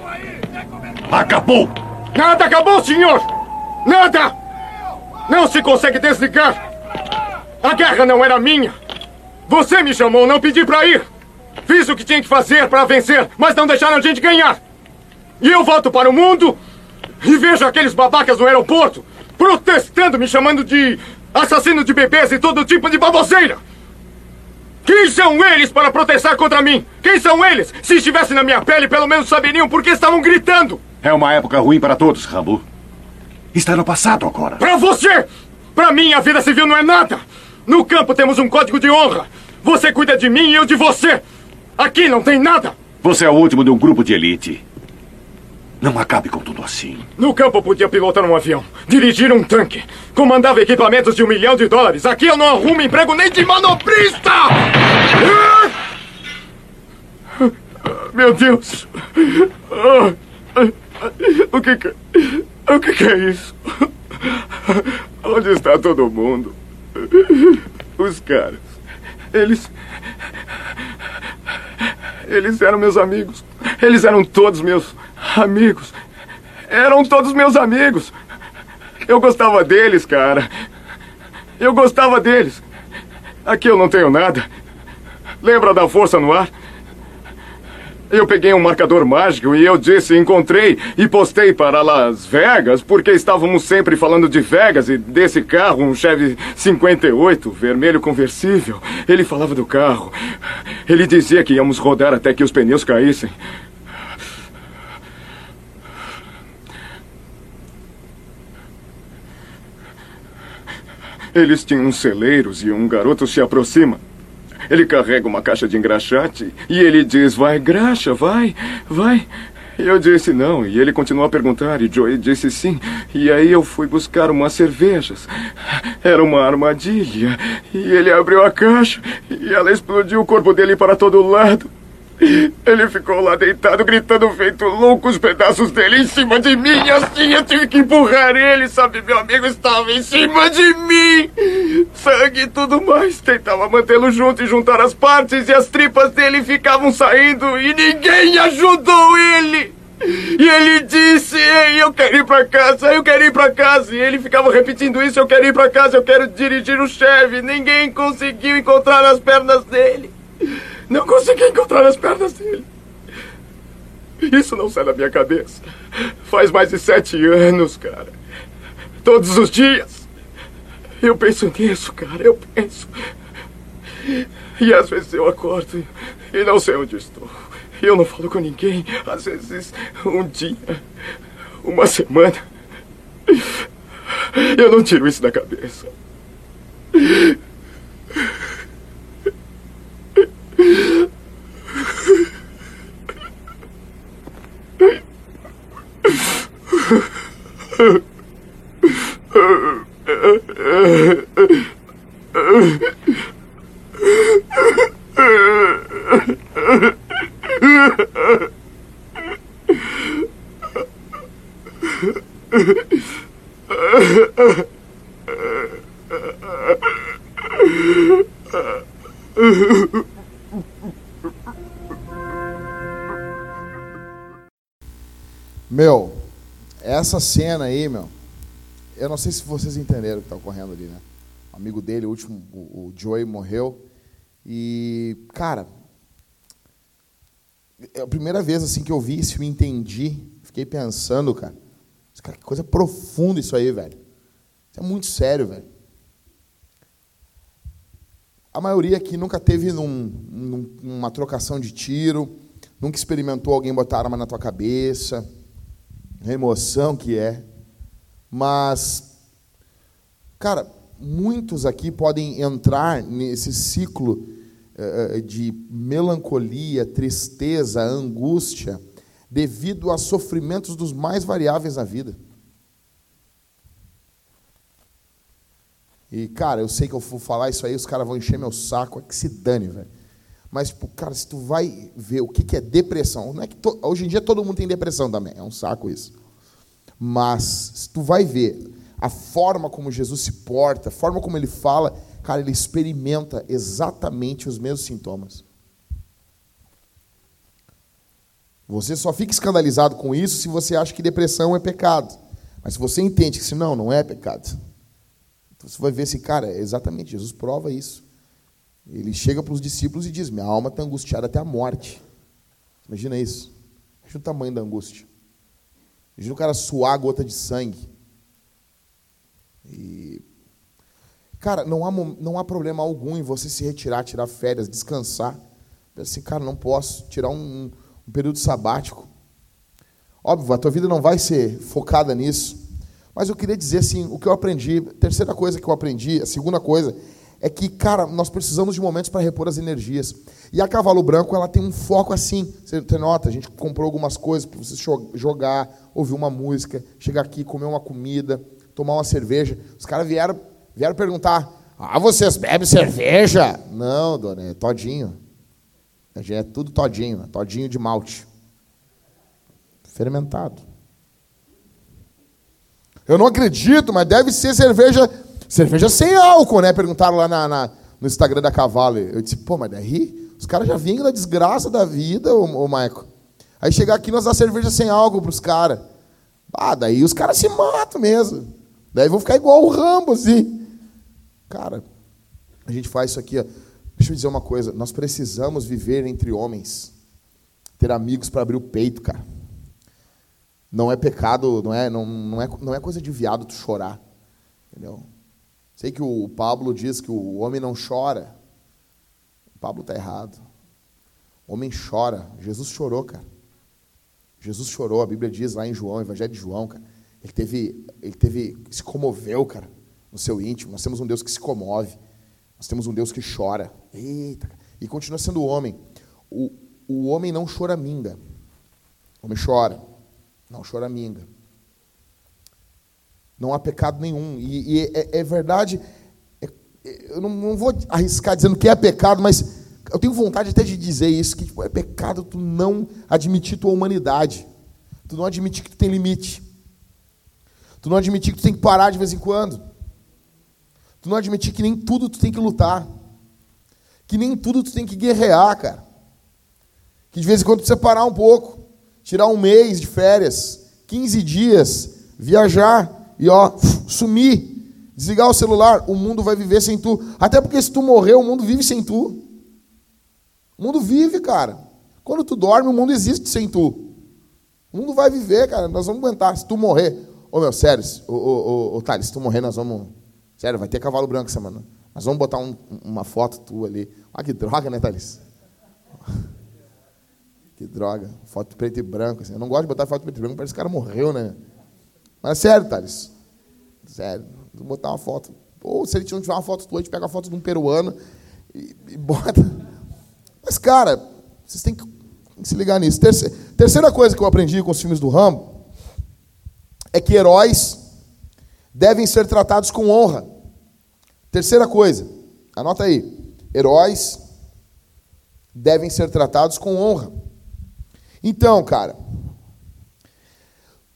Acabou! Nada acabou, senhor! Nada! Não se consegue desligar! A guerra não era minha! Você me chamou, não pedi para ir! Fiz o que tinha que fazer para vencer, mas não deixaram a gente ganhar! E eu volto para o mundo e vejo aqueles babacas no aeroporto protestando, me chamando de assassino de bebês e todo tipo de baboseira! Quem são eles para protestar contra mim? Quem são eles? Se estivessem na minha pele, pelo menos saberiam por que estavam gritando! É uma época ruim para todos, Rambo. Está no passado agora. Para você! Para mim, a vida civil não é nada! No campo temos um código de honra. Você cuida de mim e eu de você. Aqui não tem nada. Você é o último de um grupo de elite. Não acabe com tudo assim. No campo eu podia pilotar um avião, dirigir um tanque, comandava equipamentos de um milhão de dólares. Aqui eu não arrumo emprego nem de manobrista! Meu Deus! O que que... O que é isso? Onde está todo mundo? Os caras. Eles. Eles eram meus amigos. Eles eram todos meus amigos. Eram todos meus amigos. Eu gostava deles, cara. Eu gostava deles. Aqui eu não tenho nada. Lembra da força no ar? Eu peguei um marcador mágico e eu disse, encontrei e postei para Las Vegas, porque estávamos sempre falando de Vegas e desse carro, um Chevy 58, vermelho conversível. Ele falava do carro. Ele dizia que íamos rodar até que os pneus caíssem. Eles tinham celeiros e um garoto se aproxima. Ele carrega uma caixa de engraxate e ele diz: Vai, graxa, vai, vai. Eu disse não, e ele continuou a perguntar, e Joey disse sim. E aí eu fui buscar umas cervejas. Era uma armadilha. E ele abriu a caixa e ela explodiu o corpo dele para todo lado. Ele ficou lá deitado, gritando feito louco, os pedaços dele em cima de mim. Assim eu tive que empurrar ele, sabe? Meu amigo estava em cima de mim. Sangue e tudo mais. Tentava mantê-lo junto e juntar as partes, e as tripas dele ficavam saindo, e ninguém ajudou ele. E ele disse: Ei, eu quero ir pra casa, eu quero ir pra casa. E ele ficava repetindo isso: Eu quero ir pra casa, eu quero dirigir o chefe. Ninguém conseguiu encontrar as pernas dele. Não consegui encontrar as pernas dele. Isso não sai da minha cabeça. Faz mais de sete anos, cara. Todos os dias. Eu penso nisso, cara. Eu penso. E às vezes eu acordo e não sei onde estou. Eu não falo com ninguém. Às vezes, um dia, uma semana. Eu não tiro isso da cabeça. Uh-huh. *laughs* Meu, essa cena aí, meu, eu não sei se vocês entenderam o que está ocorrendo ali, né? O amigo dele, o último, o, Joey, morreu. E, cara, é a primeira vez assim que eu vi isso e entendi. Fiquei pensando, cara. Cara, que coisa profunda isso aí, velho. Isso é muito sério, velho. A maioria aqui nunca teve num, num, uma trocação de tiro, nunca experimentou alguém botar arma na tua cabeça, emoção que é. Mas, cara, muitos aqui podem entrar nesse ciclo uh, de melancolia, tristeza, angústia, devido a sofrimentos dos mais variáveis na vida. E, cara, eu sei que eu vou falar isso aí, os caras vão encher meu saco, é que se dane, velho. Mas, cara, se tu vai ver o que, é depressão, não é que to... hoje em dia todo mundo tem depressão também, é um saco isso. Mas, se tu vai ver a forma como Jesus se porta, a forma como ele fala, cara, ele experimenta exatamente os mesmos sintomas. Você só fica escandalizado com isso se você acha que depressão é pecado. Mas se você entende que se não, não é pecado você vai ver esse cara, é exatamente, Jesus prova isso. Ele chega para os discípulos e diz: Minha alma está angustiada até a morte. Imagina isso. Imagina o tamanho da angústia. Imagina o cara suar a gota de sangue. E. Cara, não há, não há problema algum em você se retirar, tirar férias, descansar. Assim, cara, não posso tirar um, um período sabático. Óbvio, a tua vida não vai ser focada nisso. Mas eu queria dizer assim, o que eu aprendi, terceira coisa que eu aprendi, a segunda coisa, é que, cara, nós precisamos de momentos para repor as energias. E a Cavalo Branco, ela tem um foco assim. Você nota, a gente comprou algumas coisas para você jogar, ouvir uma música, chegar aqui, comer uma comida, tomar uma cerveja. Os caras vieram, vieram perguntar: Ah, vocês bebem cerveja? Não, dona, é todinho. É tudo todinho, todinho de malte. Fermentado. Eu não acredito, mas deve ser cerveja cerveja sem álcool, né? Perguntaram lá na, na no Instagram da Cavalo. Eu disse, pô, mas daí os caras já vêm da desgraça da vida, ô, ô Maico. Aí chegar aqui nós dá cerveja sem álcool pros caras. Ah, daí os caras se matam mesmo. Daí vão ficar igual o Rambo, assim. Cara, a gente faz isso aqui, ó. Deixa eu dizer uma coisa, nós precisamos viver entre homens. Ter amigos para abrir o peito, cara. Não é pecado, não é, não, não, é, não é coisa de viado tu chorar. Entendeu? Sei que o Pablo diz que o homem não chora. O Pablo está errado. O homem chora. Jesus chorou, cara. Jesus chorou. A Bíblia diz lá em João, Evangelho de João, cara. Ele teve, ele teve, se comoveu, cara, no seu íntimo. Nós temos um Deus que se comove. Nós temos um Deus que chora. Eita, cara. e continua sendo homem. O, o homem não choraminga. O homem chora, não choraminga. Não há pecado nenhum. E, e é, é, verdade, é, eu não, não, vou arriscar dizendo que é pecado, mas eu tenho vontade até de dizer isso, que tipo, é pecado tu não admitir tua humanidade. Tu não admitir que tu tem limite. Tu não admitir que tu tem que parar de vez em quando. Tu não admitir que nem tudo tu tem que lutar. Que nem tudo tu tem que guerrear, cara. Que de vez em quando tu separar um pouco. Tirar um mês de férias. 15 dias. Viajar e ó, sumir, desligar o celular, o mundo vai viver sem tu. Até porque se tu morrer, o mundo vive sem tu. O mundo vive, cara. Quando tu dorme, o mundo existe sem tu. O mundo vai viver, cara. Nós vamos aguentar. Se tu morrer. Ô meu, sério, ô, ô, ô, ô Thales, se tu morrer, nós vamos. Sério, vai ter cavalo branco essa semana. Nós vamos botar um, uma foto tua ali. Olha que droga, né, Thales? *laughs* Que droga. Foto preto e branco. Assim. Eu não gosto de botar foto preto e branco, parece que o cara morreu, né? Mas é sério, Thales. Sério. Vou botar uma foto. Ou se ele não tiver uma foto tua, a gente pega a foto de um peruano e, e bota. Mas, cara, vocês têm que se ligar nisso. Terceira, terceira coisa que eu aprendi com os filmes do Rambo é que heróis devem ser tratados com honra. Terceira coisa, anota aí. Heróis devem ser tratados com honra. Então, cara,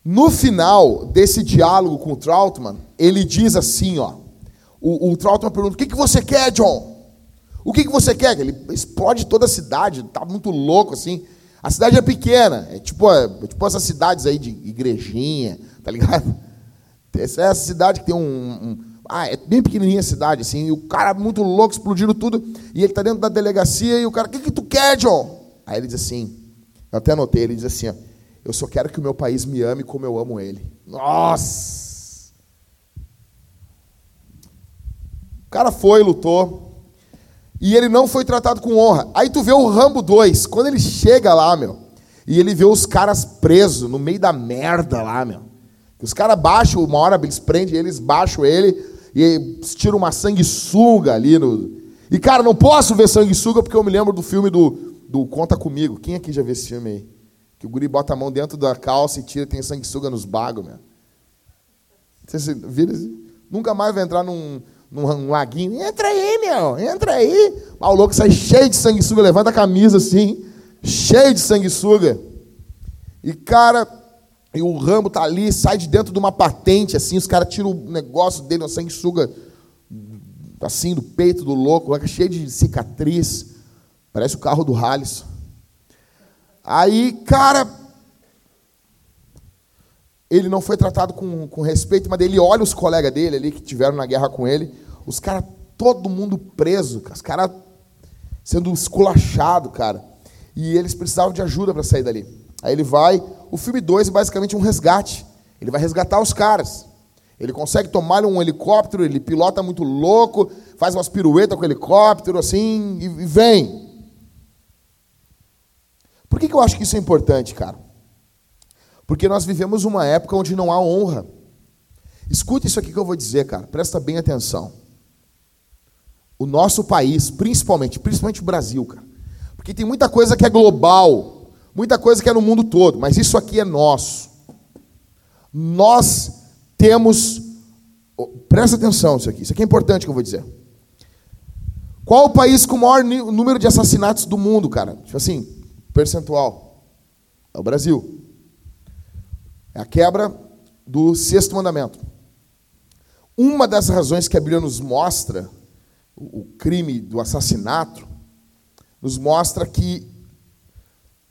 no final desse diálogo com o Troutman, ele diz assim, ó. O, o pergunta: "O que, que você quer, John? O que, que você quer?" Ele explode toda a cidade, tá muito louco assim. A cidade é pequena, é tipo, é tipo essas cidades aí de igrejinha, tá ligado? *laughs* Essa, essa cidade que tem um, um ah, é bem pequenininha a cidade, assim, e o cara muito louco, explodindo tudo, e ele está dentro da delegacia, e o cara, o que, que tu quer, John? Aí ele diz assim, eu até anotei, ele diz assim, ó, eu só quero que o meu país me ame como eu amo ele. Nossa! O cara foi, lutou. E ele não foi tratado com honra. Aí tu vê o Rambo 2, quando ele chega lá, meu, e ele vê os caras presos no meio da merda lá, meu. Os caras baixam, uma hora eles prendem eles, baixam ele, e tiram uma sanguessuga ali no. E, cara, não posso ver sanguessuga porque eu me lembro do filme do, do Conta Comigo. Quem aqui já viu esse filme aí? Que o guri bota a mão dentro da calça e tira, tem sanguessuga nos bagos, meu. Você vira, nunca mais vai entrar num, num laguinho. Entra aí, meu, entra aí. Ah, o louco sai cheio de sanguessuga, levanta a camisa assim, cheio de sanguessuga. E, cara, e o Rambo tá ali, sai de dentro de uma patente, assim, os caras tiram o negócio dele, uma sanguessuga, assim, do peito do louco, cheio de cicatriz. Parece o carro do Halisson. Aí, cara, ele não foi tratado com, com respeito, mas ele olha os colegas dele ali que tiveram na guerra com ele, os caras, todo mundo preso, os caras sendo esculachado, cara. E eles precisavam de ajuda para sair dali. Aí ele vai, o filme 2 é basicamente um resgate. Ele vai resgatar os caras. Ele consegue tomar um helicóptero, ele pilota muito louco, faz umas piruetas com o helicóptero, assim, e, e vem. Por que, que eu acho que isso é importante, cara? Porque nós vivemos uma época onde não há honra. Escuta isso aqui que eu vou dizer, cara. Presta bem atenção. o nosso país, principalmente, principalmente o Brasil, cara. Porque tem muita coisa que é global, muita coisa que é no mundo todo, mas isso aqui é nosso. Nós temos. Presta atenção isso aqui, isso aqui é importante que eu vou dizer. Qual o país com o maior número de assassinatos do mundo, cara? Tipo assim, percentual. É o Brasil. É a quebra do sexto mandamento. Uma das razões que a Bíblia nos mostra o crime do assassinato, nos mostra que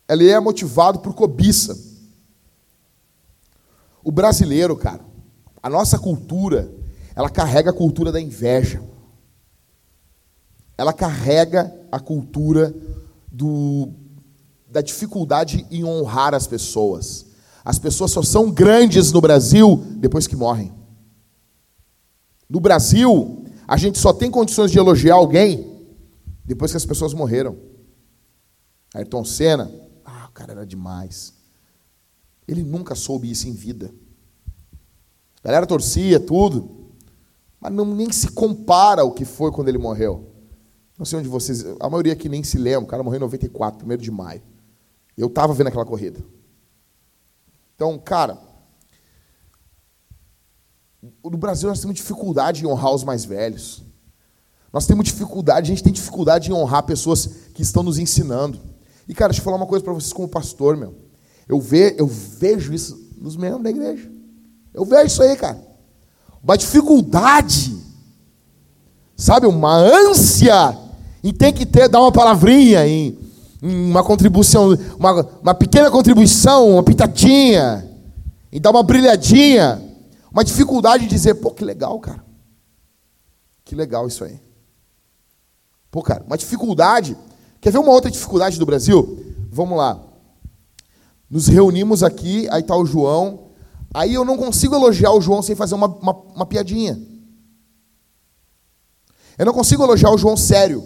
ele é motivado por cobiça. O brasileiro, cara, a nossa cultura, ela carrega a cultura da inveja. Ela carrega a cultura do, da dificuldade em honrar as pessoas. As pessoas só são grandes no Brasil depois que morrem. No Brasil, a gente só tem condições de elogiar alguém depois que as pessoas morreram. Ayrton Senna, ah, o cara era demais. Ele nunca soube isso em vida. A galera torcia tudo, mas não, nem se compara o que foi quando ele morreu. Não sei onde vocês. A maioria aqui nem se lembra. O cara morreu em 94, 1 de maio. Eu estava vendo aquela corrida. Então, cara, no Brasil nós temos dificuldade em honrar os mais velhos. Nós temos dificuldade, a gente tem dificuldade em honrar pessoas que estão nos ensinando. E, cara, deixa eu falar uma coisa para vocês como pastor, meu. Eu, ve, eu vejo isso nos membros da igreja. Eu vejo isso aí, cara. Uma dificuldade, sabe, uma ânsia em ter que ter, dar uma palavrinha, em, uma contribuição, uma, uma pequena contribuição, uma pitadinha, em dar uma brilhadinha uma dificuldade de dizer, pô, que legal, cara. Que legal isso aí. Pô, cara, uma dificuldade. Quer ver uma outra dificuldade do Brasil? Vamos lá. Nos reunimos aqui, aí está o João. Aí eu não consigo elogiar o João sem fazer uma, uma, uma piadinha. Eu não consigo elogiar o João sério.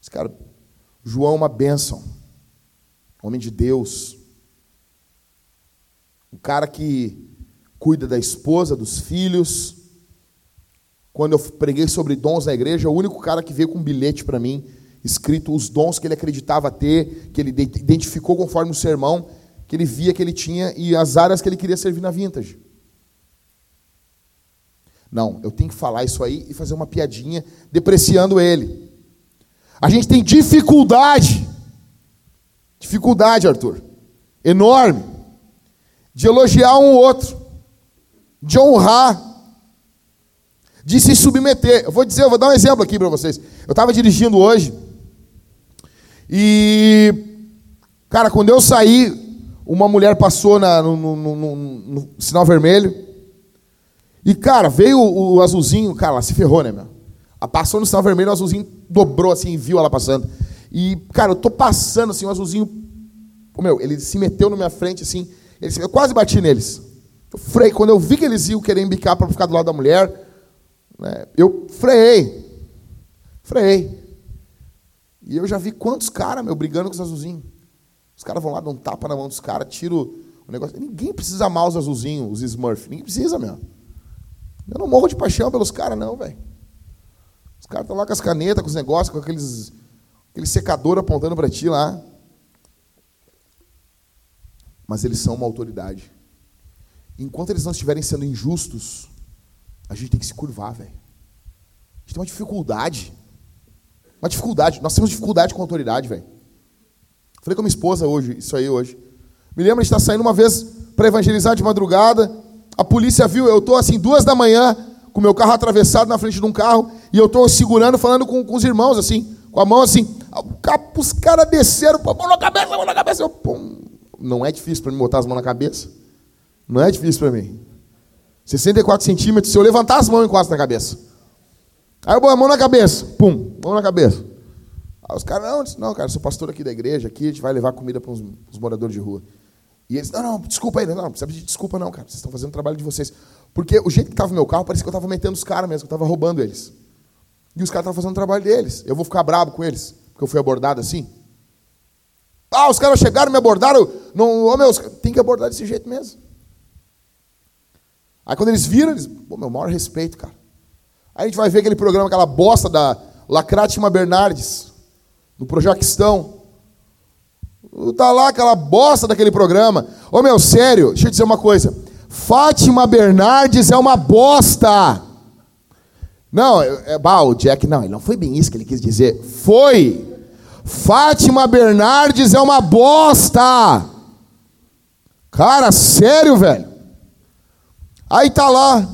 Esse cara, João é uma bênção. Homem de Deus. Um cara que cuida da esposa, dos filhos. Quando eu preguei sobre dons na igreja, o único cara que veio com um bilhete para mim, escrito os dons que ele acreditava ter, que ele identificou conforme o sermão, que ele via que ele tinha e as áreas que ele queria servir na vintage. Não, eu tenho que falar isso aí e fazer uma piadinha depreciando ele. A gente tem dificuldade, dificuldade, Arthur, enorme, de elogiar um outro. De honrar, de se submeter. Eu vou dizer, eu vou dar um exemplo aqui para vocês. Eu estava dirigindo hoje. E, cara, quando eu saí, uma mulher passou na, no, no, no, no, sinal vermelho. E, cara, veio o, o, azulzinho, cara, ela se ferrou, né, meu? Passou no sinal vermelho, o azulzinho dobrou assim, viu ela passando. E, cara, eu tô passando assim, o azulzinho, meu, ele se meteu na minha frente assim, ele, eu quase bati neles. Eu freiei. Quando eu vi que eles iam querer embicar para ficar do lado da mulher, né, eu freiei. Freiei. E eu já vi quantos caras, meu, brigando com os azulzinhos. Os caras vão lá, dão um tapa na mão dos caras, tiram o negócio. Ninguém precisa amar os azulzinhos, os Smurf. Ninguém precisa, meu. Eu não morro de paixão pelos caras, não, velho. Os caras estão lá com as canetas, com os negócios, com aqueles, aquele secador apontando para ti lá. Mas eles são uma autoridade enquanto eles não estiverem sendo injustos, a gente tem que se curvar, velho. A gente tem uma dificuldade. Uma dificuldade. Nós temos dificuldade com a autoridade, velho. Falei com a minha esposa hoje, isso aí hoje. Me lembro, a gente está saindo uma vez para evangelizar de madrugada. A polícia viu, eu estou assim, duas da manhã, com o meu carro atravessado na frente de um carro, e eu estou segurando, falando com, com, os irmãos, assim, com a mão assim. Os caras desceram, pô, mão na cabeça, mão na cabeça. Eu, pum, não é difícil para mim botar as mãos na cabeça. Não é difícil para mim. 64 centímetros, se eu levantar as mãos, eu encosto na cabeça. Aí eu boto a mão na cabeça, pum, mão na cabeça. Aí os caras, não, disse, não, cara, sou pastor aqui da igreja, aqui a gente vai levar comida para os moradores de rua. E eles, não, não, desculpa aí, não, não precisa pedir desculpa não, cara, vocês estão fazendo o trabalho de vocês. Porque o jeito que estava no meu carro, parecia que eu estava metendo os caras mesmo, que eu estava roubando eles. E os caras estavam fazendo o trabalho deles. Eu vou ficar bravo com eles, porque eu fui abordado assim. Ah, os caras chegaram, me abordaram. Não, oh, meu, tem que abordar desse jeito mesmo. Aí quando eles viram, eles, pô, meu maior respeito, cara. Aí a gente vai ver aquele programa, aquela bosta da Lacrátima Bernardes, no Projaquistão. Tá lá aquela bosta daquele programa. Ô meu, sério, deixa eu dizer uma coisa. Fátima Bernardes é uma bosta. Não, é, bah, o Jack, não, ele não foi bem isso que ele quis dizer. Foi. Fátima Bernardes é uma bosta. Cara, sério, velho. Aí tá lá.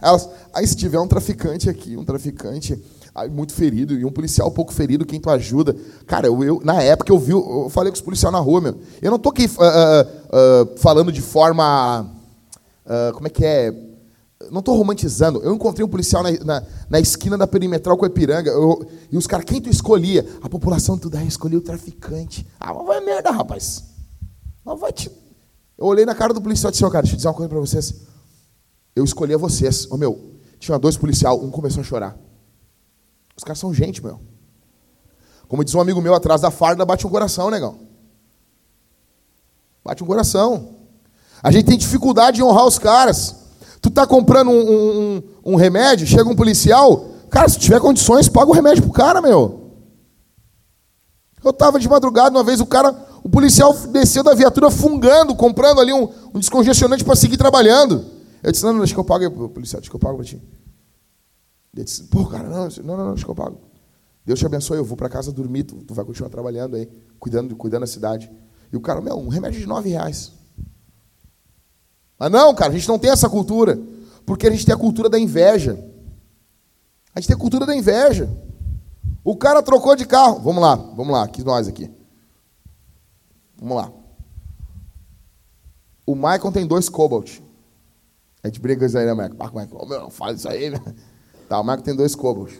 Elas, aí se tiver um traficante aqui, um traficante muito ferido, e um policial pouco ferido, quem tu ajuda. Cara, eu, eu na época eu vi, eu falei com os policiais na rua, meu. Eu não tô aqui uh, uh, uh, falando de forma. como é que é? Não estou romantizando. Eu encontrei um policial na, na, na, esquina da perimetral com a Ipiranga. Eu, e os caras, quem tu escolhia? A população tudo aí escolheu o traficante. Ah, mas vai merda, rapaz. Mas vai te. Eu olhei na cara do policial e disse, oh, cara, deixa eu dizer uma coisa para vocês. Eu escolhi a vocês. Ô, meu, tinha dois policiais, um começou a chorar. Os caras são gente, meu. Como diz um amigo meu, atrás da farda bate um coração, negão. Bate um coração. A gente tem dificuldade em honrar os caras. Tu tá comprando um, um, um, remédio, chega um policial, cara, se tiver condições, paga o remédio pro cara, meu. Eu tava de madrugada, uma vez o cara, o policial desceu da viatura fungando, comprando ali um, um descongestionante para seguir trabalhando. Eu disse, não, não, deixa que eu pago, policial, deixa que eu pago para ti. Ele disse, pô, cara, não, não, não, deixa que eu pago. Deus te abençoe, eu vou para casa dormir, tu, tu, vai continuar trabalhando aí, cuidando, cuidando da cidade. E o cara, meu, um remédio de nove reais. Mas não, cara, a gente não tem essa cultura, porque a gente tem a cultura da inveja. A gente tem a cultura da inveja. O cara trocou de carro. Vamos lá, vamos lá, aqui nós aqui. Vamos lá. O Michael tem dois Cobalt. A gente briga isso aí, né, Michael? Ah, Michael, meu, não fala isso aí, né? Tá, o Marco tem dois cobos.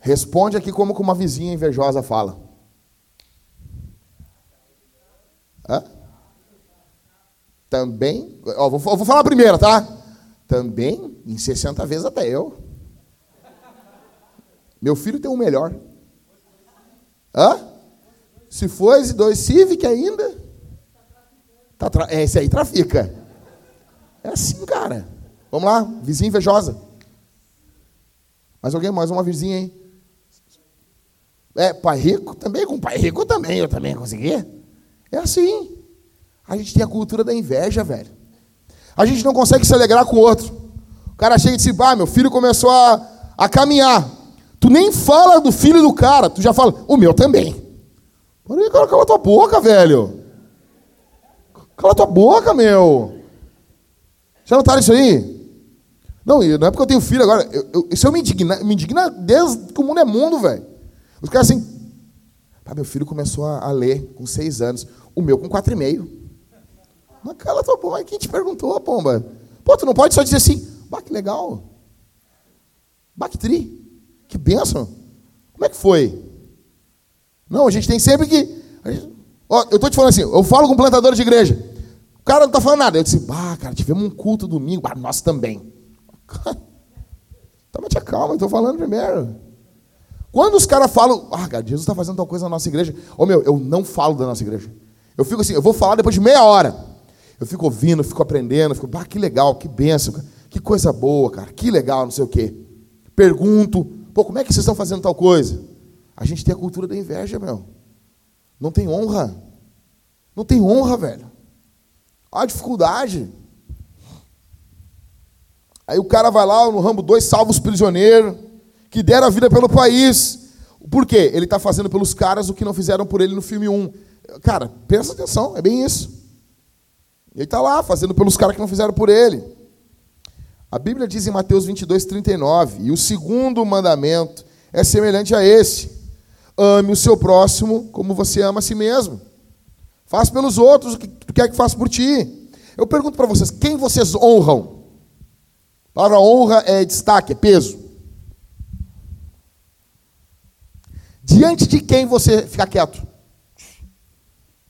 Responde aqui como que uma vizinha invejosa fala. Hã? Também, ó, vou, vou falar a primeira, tá? Também, em 60 vezes até eu. Meu filho tem um melhor. Hã? Se fosse dois Civic ainda, tá tra... esse aí trafica. É assim, cara. Vamos lá, vizinha invejosa. Mais alguém? Mais uma vizinha aí? É, pai rico também, com pai rico também, eu também consegui. É assim. A gente tem a cultura da inveja, velho. A gente não consegue se alegrar com o outro. O cara chega e diz, ah, meu filho começou a, a caminhar. Tu nem fala do filho do cara, tu já fala, o meu também. Porém, cara, cala tua boca, velho. Cala tua boca, meu. Já notaram isso aí? Não, não é porque eu tenho filho agora. Eu, eu, isso eu me indigna, me indigna desde que o mundo é mundo, velho. Os caras assim. Meu filho começou a, a, ler com seis anos. O meu com quatro e meio. Mas cala tua pomba. Quem te perguntou, pomba? Pô, tu não pode só dizer assim. Bah, que legal. Bah, que tri. Que benção. Como é que foi? Não, a gente tem sempre que. Gente, ó, eu tô te falando assim, eu falo com plantador de igreja. O cara não tá falando nada. Eu disse, bah, cara, tivemos um culto domingo. Ah, nós também. *laughs* Toma, te calma, estou falando primeiro. Quando os caras falam, ah, cara, Jesus está fazendo tal coisa na nossa igreja, ô meu, eu não falo da nossa igreja. Eu fico assim, eu vou falar depois de meia hora. Eu fico ouvindo, fico aprendendo, fico, ah, que legal, que benção, que coisa boa, cara, que legal, não sei o quê. Pergunto, pô, como é que vocês estão fazendo tal coisa? A gente tem a cultura da inveja, meu. Não tem honra. Não tem honra, velho. Olha a dificuldade. Aí o cara vai lá no Rambo 2, salva os prisioneiros, que deram a vida pelo país. Por quê? Ele está fazendo pelos caras o que não fizeram por ele no filme 1. Cara, presta atenção, é bem isso. Ele está lá fazendo pelos caras que não fizeram por ele. A Bíblia diz em Mateus 22, 39, e o segundo mandamento é semelhante a esse: ame o seu próximo como você ama a si mesmo. Faz pelos outros o que tu quer que faça por ti. Eu pergunto para vocês: quem vocês honram? A palavra honra é destaque, é peso. Diante de quem você fica quieto?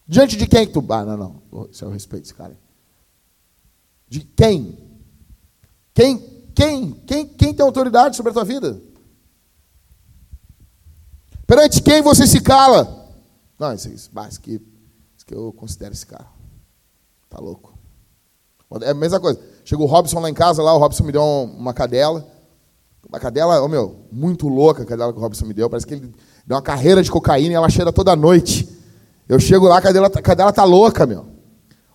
Diante de quem tu. Ah, não, não. Isso é o respeito desse cara. De quem? Quem, quem, quem, quem tem autoridade sobre a tua vida? Perante quem você se cala? Não, isso, isso, isso, que, isso que eu considero esse cara. Tá louco. É a mesma coisa. Chegou o Robson lá em casa, lá, o Robson me deu uma cadela. Uma cadela, ô meu, muito louca a cadela que o Robson me deu. Parece que ele deu uma carreira de cocaína e ela cheira toda noite. Eu chego lá, a cadela, a cadela tá louca, meu.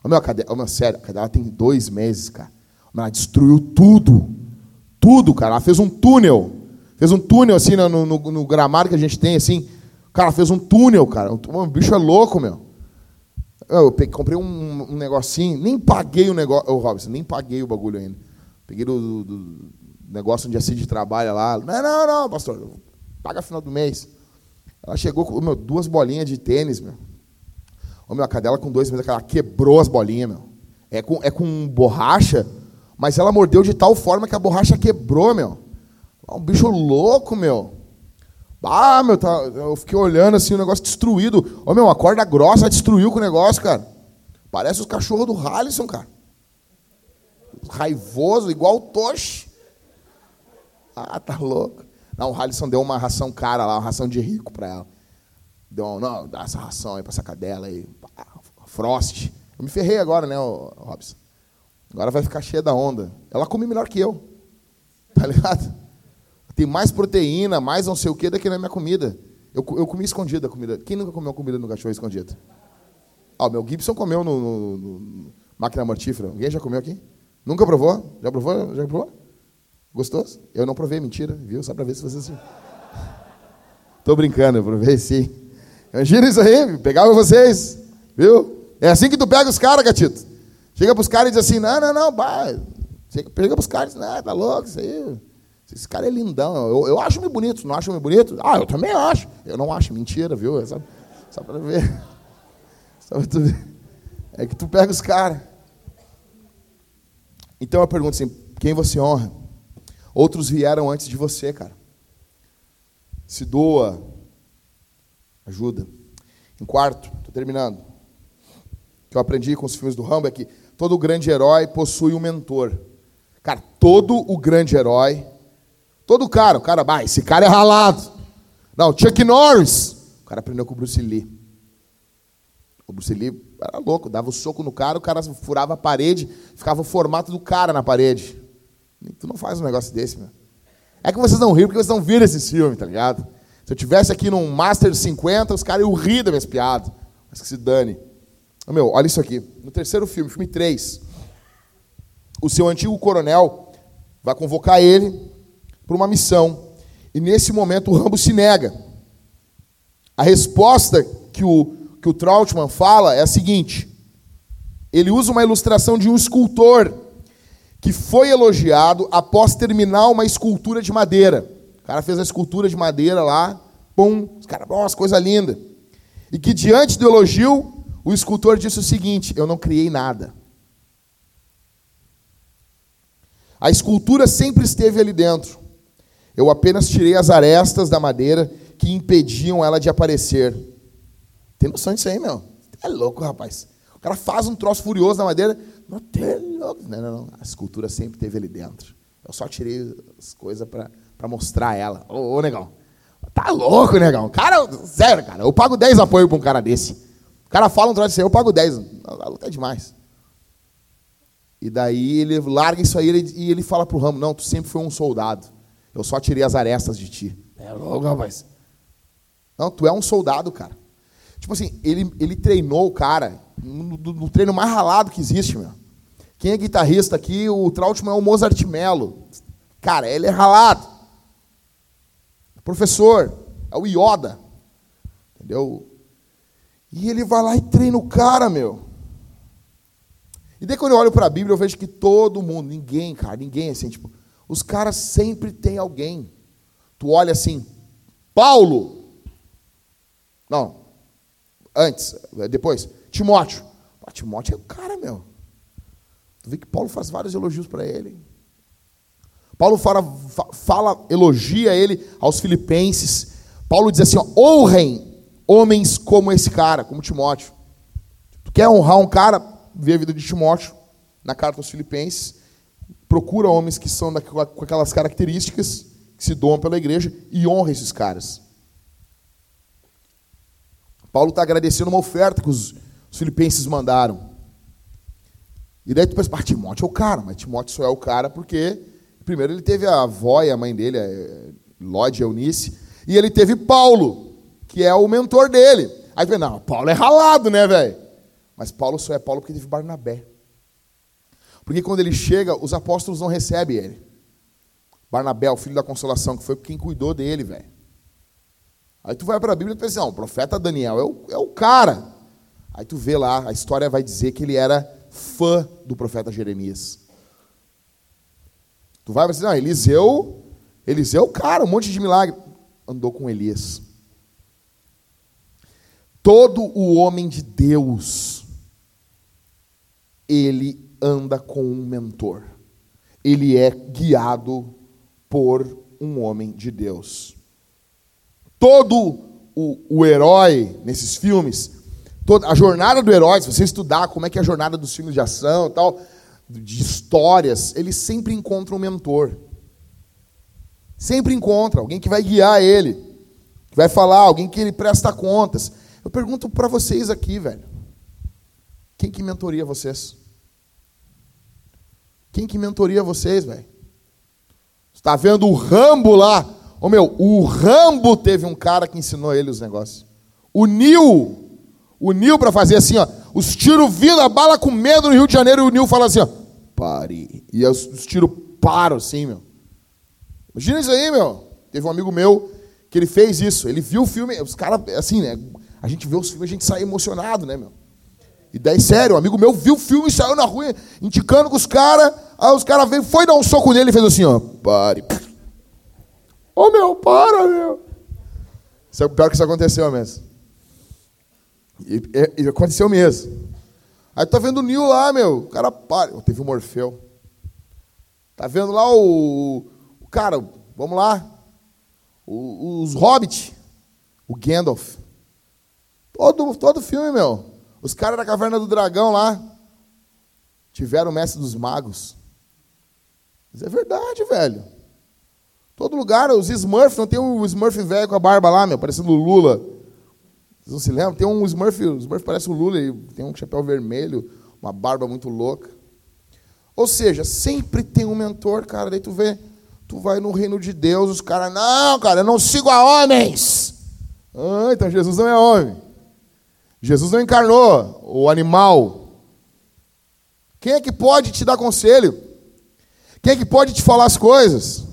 Ô meu, a cadela, ô, meu, sério, a cadela tem dois meses, cara. Ela destruiu tudo. Tudo, cara. Ela fez um túnel. Fez um túnel assim no, no, no gramado que a gente tem, assim. Cara, fez um túnel, cara. O bicho é louco, meu. Eu peguei, comprei um, um, negocinho, nem paguei o negócio. Ô, Robson, nem paguei o bagulho ainda. Peguei do, do, do negócio onde a Cid trabalha lá. Não, não, não, pastor. Paga final do mês. Ela chegou com meu, duas bolinhas de tênis, meu. Ô, meu, a cadela com dois meses, ela quebrou as bolinhas, meu. É com, é com borracha, mas ela mordeu de tal forma que a borracha quebrou, meu. Um bicho louco, meu. Ah, meu, tá, eu fiquei olhando assim, o negócio destruído. Ô, meu, a corda grossa destruiu com o negócio, cara. Parece os cachorros do Halisson, cara. Raivoso, igual o Tosh. Ah, tá louco. Não, o Halisson deu uma ração cara lá, uma ração de rico para ela. Deu, não, dá essa ração aí pra essa cadela aí. Frost. Eu me ferrei agora, né, Robson? Agora vai ficar cheia da onda. Ela come melhor que eu. Tá ligado? Tem mais proteína, mais não sei o que, do que na minha comida. Eu, eu comi escondida a comida. Quem nunca comeu comida no cachorro escondida? Ah, o meu Gibson comeu no, no, no, máquina mortífera. Alguém já comeu aqui? Nunca provou? Já provou? Já provou? Gostoso? Eu não provei, mentira, viu? Só para ver se vocês. *laughs* Tô brincando, eu provei sim. Imagina isso aí, pegava vocês, viu? É assim que tu pega os caras, gatito. Chega pros caras e diz assim: não, não, não, vai. Chega, pros caras e diz: não, tá louco isso aí. Esse cara é lindão. Eu, eu acho meio bonito. Não acho meio bonito? Ah, eu também acho. Eu não acho. Mentira, viu? É só, só para ver. *laughs* Só pra ver. É que tu pega os caras. Então eu pergunto assim: quem você honra? Outros vieram antes de você, cara. Se doa. Ajuda. Em quarto, estou terminando. O que eu aprendi com os filmes do Rambo é que todo grande herói possui um mentor. Cara, todo o grande herói Todo cara, o cara, vai, esse cara é ralado. Não, Chuck Norris. O cara aprendeu com o Bruce Lee. O Bruce Lee era louco, dava o um soco no cara, o cara furava a parede, ficava o formato do cara na parede. Tu não faz um negócio desse, meu. É que vocês não riram porque vocês não viram esse filme, tá ligado? Se eu tivesse aqui num Master 50, os caras iam rir das minhas piadas. Mas que se dane. Meu, olha isso aqui. No terceiro filme, filme 3, o seu antigo coronel vai convocar ele para uma missão. E nesse momento o Rambo se nega. A resposta que o, que o Trautmann fala é a seguinte: ele usa uma ilustração de um escultor que foi elogiado após terminar uma escultura de madeira. O cara fez a escultura de madeira lá, pum, os caras, nossa, coisa linda. E que diante do elogio, o escultor disse o seguinte: Eu não criei nada. A escultura sempre esteve ali dentro. Eu apenas tirei as arestas da madeira que impediam ela de aparecer. Tem noção disso aí, meu? É louco, rapaz. O cara faz um troço furioso na madeira. Não, louco. não, não, não. A escultura sempre teve ali dentro. Eu só tirei as coisas para mostrar ela. Ô, ô, negão. Tá louco, negão. Cara, sério, cara. Eu pago 10 apoio para um cara desse. O cara fala um troço assim, eu pago 10. A luta é demais. E daí ele larga isso aí e ele fala pro Ramo, não, tu sempre foi um soldado. Eu só tirei as arestas de ti. É louco, rapaz. Não, tu é um soldado, cara. Tipo assim, ele, ele treinou o cara no, no treino mais ralado que existe, meu. Quem é guitarrista aqui? O Trautmann é o Mozart Mello. Cara, ele é ralado. Professor, é o Yoda. Entendeu? E ele vai lá e treina o cara, meu. E daí quando eu olho para a Bíblia, eu vejo que todo mundo, ninguém, cara, ninguém assim, tipo, os caras sempre têm alguém. Tu olha assim, Paulo. Não, antes, depois, Timóteo. Pô, Timóteo é o cara, meu. Tu vê que Paulo faz vários elogios para ele. Paulo fala, fala, elogia ele aos filipenses. Paulo diz assim: ó, honrem homens como esse cara, como Timóteo. Tu quer honrar um cara? Vê a vida de Timóteo na carta aos filipenses procura homens que são com aquelas características, que se doam pela igreja e honra esses caras. Paulo está agradecendo uma oferta que os, os, filipenses mandaram. E daí tu pensa, Timóteo é o cara, mas Timóteo só é o cara porque Primeiro ele teve a avó e a mãe dele, a Lode Eunice, e ele teve Paulo, que é o mentor dele. Aí tu vê, não, Paulo é ralado, né, velho? Mas Paulo só é Paulo porque teve Barnabé. Porque quando ele chega, os apóstolos não recebem ele. Barnabé, o filho da consolação, que foi quem cuidou dele, velho. Aí tu vai para a Bíblia e pensa, não, o profeta Daniel é o, é o cara. Aí tu vê lá, a história vai dizer que ele era fã do profeta Jeremias. Tu vai pensar, não, Eliseu, Eliseu é cara, um monte de milagre. Andou com Elias. Todo o homem de Deus, ele anda com um mentor. Ele é guiado por um homem de Deus. Todo o, o herói nesses filmes, toda a jornada do herói, se você estudar como é que é a jornada dos filmes de ação e tal, de histórias, ele sempre encontra um mentor. Sempre encontra alguém que vai guiar ele, que vai falar, alguém que ele presta contas. Eu pergunto para vocês aqui, velho. Quem que mentoria vocês? Quem que mentoria vocês, velho? Está vendo o Rambo lá? Ô meu, o Rambo teve um cara que ensinou ele os negócios. O Nil, o Nil para fazer assim, ó, os tiros vindo, a bala com medo no Rio de Janeiro, e o Nil fala assim, ó, pare. E os, os tiros param assim, meu. Imagina isso aí, meu. Teve um amigo meu que ele fez isso. Ele viu o filme, os caras, assim, né? A gente vê os filmes, a gente sai emocionado, né, meu? E daí, sério, um amigo meu viu o filme e saiu na rua, indicando com os caras. Aí os caras veio, foi dar um soco nele e fez assim, ó. Pare. Ô oh, meu, para, meu. Isso é pior que isso aconteceu mesmo. E, e, e aconteceu mesmo. Aí tá vendo o Nil lá, meu. O cara para. Teve o Morfeu. Tá vendo lá o. o cara, vamos lá. O, os Hobbit. O Gandalf. Todo, todo filme, meu. Os caras da Caverna do Dragão lá. Tiveram o mestre dos magos. Mas é verdade, velho. Todo lugar, os Smurfs, não tem o Smurf velho com a barba lá, meu, parecendo o Lula. Vocês não se lembram? Tem um Smurf, o Smurf parece o Lula, ele tem um chapéu vermelho, uma barba muito louca. Ou seja, sempre tem um mentor, cara. Daí tu vê, tu vai no reino de Deus, os caras, não, cara, eu não sigo a homens. Ah, então Jesus não é homem. Jesus não encarnou o animal. Quem é que pode te dar conselho? Quem é que pode te falar as coisas?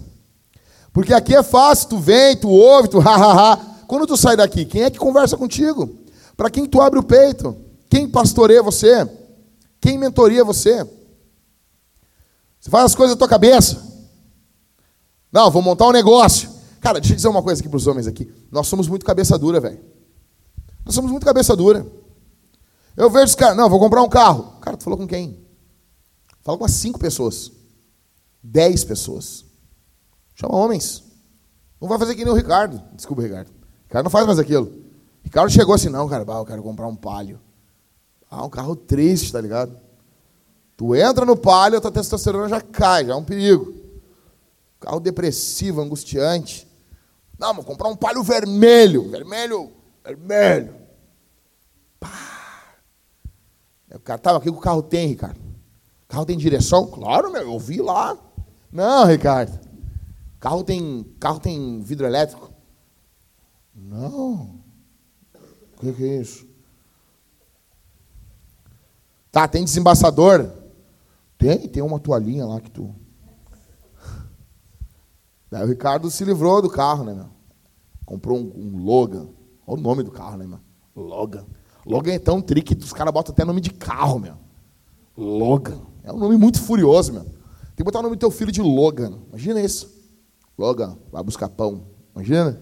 Porque aqui é fácil, tu vem, tu ouve, tu *laughs* ha. Quando tu sai daqui, quem é que conversa contigo? Para quem tu abre o peito? Quem pastoreia você? Quem mentoria você? Você faz as coisas da tua cabeça. Não, vou montar um negócio. Cara, deixa eu dizer uma coisa aqui para os homens aqui. Nós somos muito cabeça dura, velho. Nós somos muito cabeça dura. Eu vejo os caras, não, vou comprar um carro. Cara, tu falou com quem? Fala com as cinco pessoas. Dez pessoas. Chama homens. Não vai fazer que nem o Ricardo. Desculpa, Ricardo. O cara não faz mais aquilo. O Ricardo chegou assim, não, cara, eu quero comprar um palio. Ah, um carro triste, tá ligado? Tu entra no palio, tua testosterona já cai, já é um perigo. Carro depressivo, angustiante. Não, vou comprar um palio vermelho. Vermelho, vermelho. Pá. O cara tava aqui, o carro tem, Ricardo. O carro tem direção? Claro, meu, eu vi lá. Não, Ricardo. Carro tem, carro tem vidro elétrico? Não. O que, que é isso? Tá, tem desembaçador? Tem, tem uma toalhinha lá que tu. *laughs* Daí o Ricardo se livrou do carro, né, meu? Comprou um, um Logan. Olha o nome do carro, né, meu? Logan. Logan é tão trick que os caras botam até nome de carro, meu. Logan. É um nome muito furioso, meu. Tem que botar o nome do teu filho de Logan. Imagina isso. Logan, vai buscar pão. Imagina?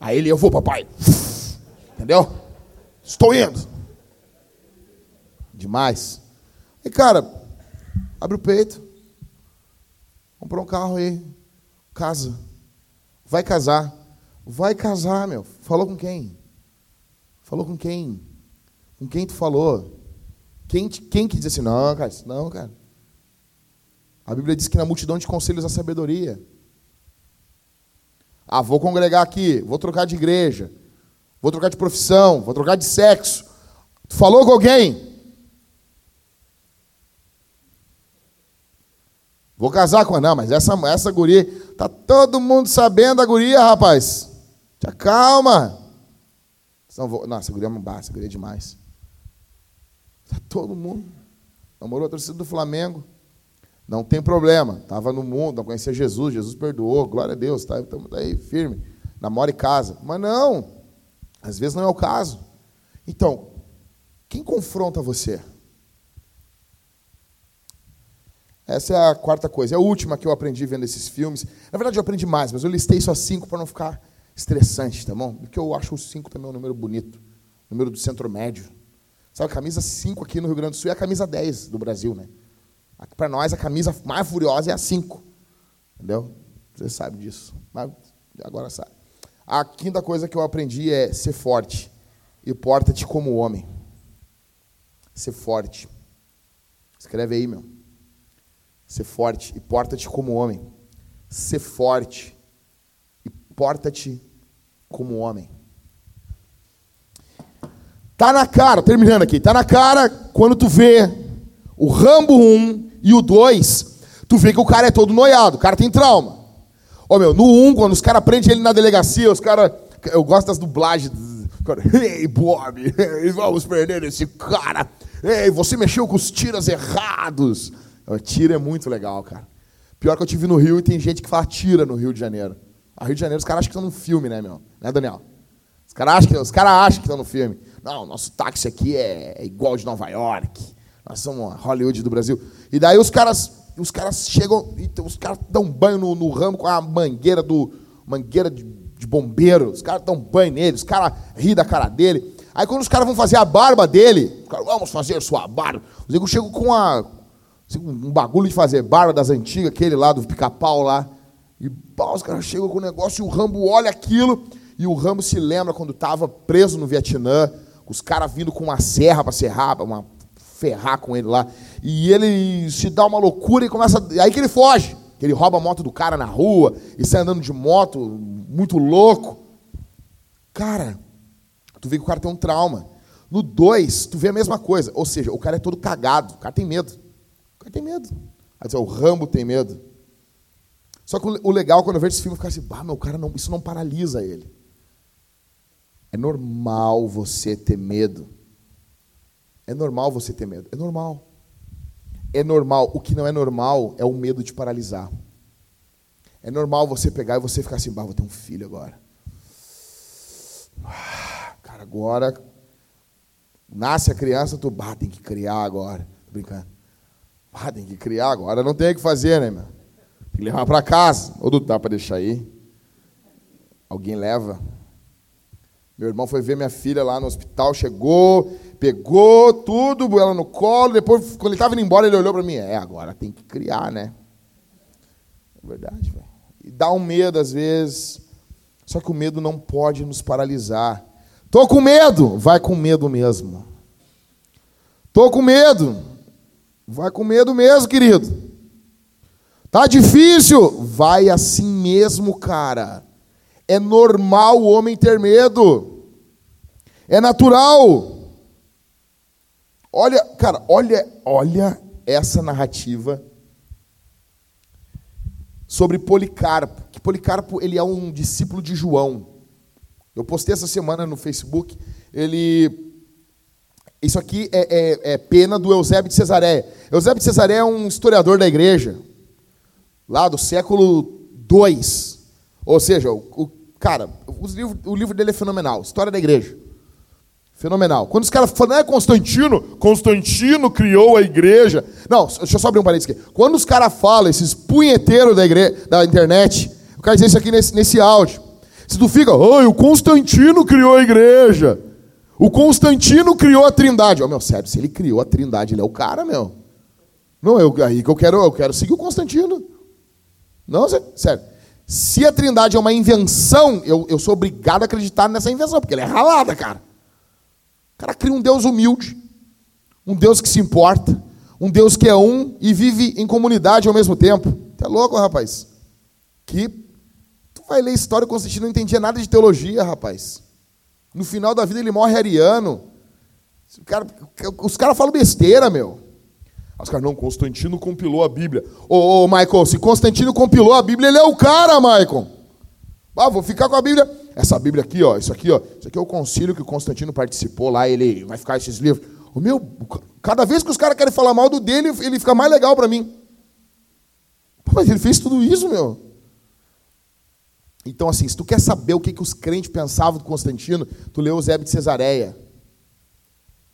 Aí ele, eu vou, papai. Entendeu? Estou indo. Demais. E, cara, abre o peito. Comprou um carro aí. Casa. Vai casar. Vai casar, meu. Falou com quem? Falou com quem? Com quem tu falou? Quem, quem que diz assim, não, cara, não, cara. A Bíblia diz que na multidão de conselhos a sabedoria. Ah, vou congregar aqui, vou trocar de igreja, vou trocar de profissão, vou trocar de sexo. Tu falou com alguém? Vou casar com ela. Não, mas essa, essa guria. Tá todo mundo sabendo da guria, rapaz. Te acalma. Não, vou, não, essa guria é uma essa guria é demais. Tá todo mundo. Namorou a torcida do Flamengo. Não tem problema. Estava no mundo, não conhecia Jesus, Jesus perdoou, glória a Deus, tá, estamos aí firme. Namora e casa. Mas não, às vezes não é o caso. Então, quem confronta você? Essa é a quarta coisa. É a última que eu aprendi vendo esses filmes. Na verdade, eu aprendi mais, mas eu listei só cinco para não ficar estressante, tá bom? Porque eu acho o cinco também um número bonito. Número do centro médio. Sabe, a camisa 5 aqui no Rio Grande do Sul é a camisa 10 do Brasil, né? Para nós, a camisa mais furiosa é a 5. Entendeu? Você sabe disso. Mas agora sabe. A quinta coisa que eu aprendi é ser forte e porta-te como homem. Ser forte. Escreve aí, meu. Ser forte e porta-te como homem. Ser forte porta-te como homem. Tá na cara, terminando aqui, tá na cara quando tu vê o Rambo 1 e o 2, tu vê que o cara é todo noiado, o cara tem trauma. Ó, meu, no 1, quando os caras prendem ele na delegacia, os caras. Eu gosto das dublagens. Ei, Bob, vamos perder esse cara. Ei, você mexeu com os tiras errados. O tira é muito legal, cara. Pior que eu tive no Rio e tem gente que fala tira no Rio de Janeiro. A Rio de Janeiro, os caras acham que estão no filme, né, meu? Né, Daniel? Os caras acham, que, cara acham que estão no filme. Não, nosso táxi aqui é, é igual de Nova York. Nós somos Hollywood do Brasil. E daí os caras, os caras chegam, os caras dão banho no, no ramo com a mangueira do mangueira de, de bombeiro. Os caras dão banho nele, os caras ri da cara dele. Aí quando os caras vão fazer a barba dele, cara, vamos fazer sua barba. Os negros chegam com a, assim, um bagulho de fazer barba das antigas, aquele lá do pica-pau lá. E pá, os caras chegam com o negócio e o Rambo olha aquilo. E o Rambo se lembra quando estava preso no Vietnã, os caras vindo com uma serra para serrar, uma ferrar com ele lá. E ele se dá uma loucura e começa. Aí que ele foge. Ele rouba a moto do cara na rua e sai andando de moto, muito louco. Cara, tu vê que o cara tem um trauma. No 2, tu vê a mesma coisa. Ou seja, o cara é todo cagado. O cara tem medo. O cara tem medo. Dizer, o Rambo tem medo. Só que o legal quando eu vejo esse filme, eu fico assim, bah, meu cara, não, isso não paralisa ele. É normal você ter medo. É normal você ter medo. É normal. É normal. O que não é normal é o medo de paralisar. É normal você pegar e você ficar assim, bah, vou ter um filho agora. Ah, cara, agora nasce a criança, tu, bah, tem que criar agora. Tô brincando. Bah, tem que criar agora, não tem o que fazer, né, meu? Tem que levar para casa. Ou dá para deixar aí? Alguém leva? Meu irmão foi ver minha filha lá no hospital, chegou, pegou tudo, ela no colo, depois, quando ele estava indo embora, ele olhou para mim, é, agora tem que criar, né? É verdade, velho. E dá um medo às vezes, só que o medo não pode nos paralisar. Tô com medo, vai com medo mesmo. Tô com medo, vai com medo mesmo, querido. Tá difícil, vai assim mesmo, cara. É normal o homem ter medo. É natural. Olha, cara, olha, olha essa narrativa sobre Policarpo. Que Policarpo ele é um discípulo de João. Eu postei essa semana no Facebook. Ele isso aqui é, é, é, pena do Eusébio de Cesareia. Eusébio de Cesareia é um historiador da igreja, lá do século II. Ou seja, o, o cara, o livro, dele é fenomenal. História da igreja. Fenomenal. Quando os caras falam, é Constantino, Constantino criou a igreja. Não, deixa eu só abrir um parênteses aqui. Quando os caras falam, esses punheteiros da, da internet, eu quero dizer isso aqui nesse, nesse áudio. Se tu fica, oi, o Constantino criou a igreja. O Constantino criou a trindade. Oh, meu, sério, se ele criou a trindade, ele é o cara, meu. Não, eu, aí que eu quero, eu quero seguir o Constantino. Não, sério. Se a trindade é uma invenção, eu, eu sou obrigado a acreditar nessa invenção, porque ela é ralada, cara. O cara cria um Deus humilde, um Deus que se importa, um Deus que é um e vive em comunidade ao mesmo tempo. Tá louco, rapaz? Que tu vai ler história, Constantino não entendia nada de teologia, rapaz. No final da vida ele morre ariano. Cara, os caras falam besteira, meu. Os caras, não, Constantino compilou a Bíblia. Ô, ô, Michael, se Constantino compilou a Bíblia, ele é o cara, Michael. Ah, vou ficar com a Bíblia. Essa Bíblia aqui, ó, isso aqui, ó, isso aqui é o concílio que o Constantino participou lá, ele vai ficar esses livros. O meu, cada vez que os caras querem falar mal do dele, ele fica mais legal para mim. Mas ele fez tudo isso, meu. Então, assim, se tu quer saber o que, que os crentes pensavam do Constantino, tu lê Eusébio de Cesareia.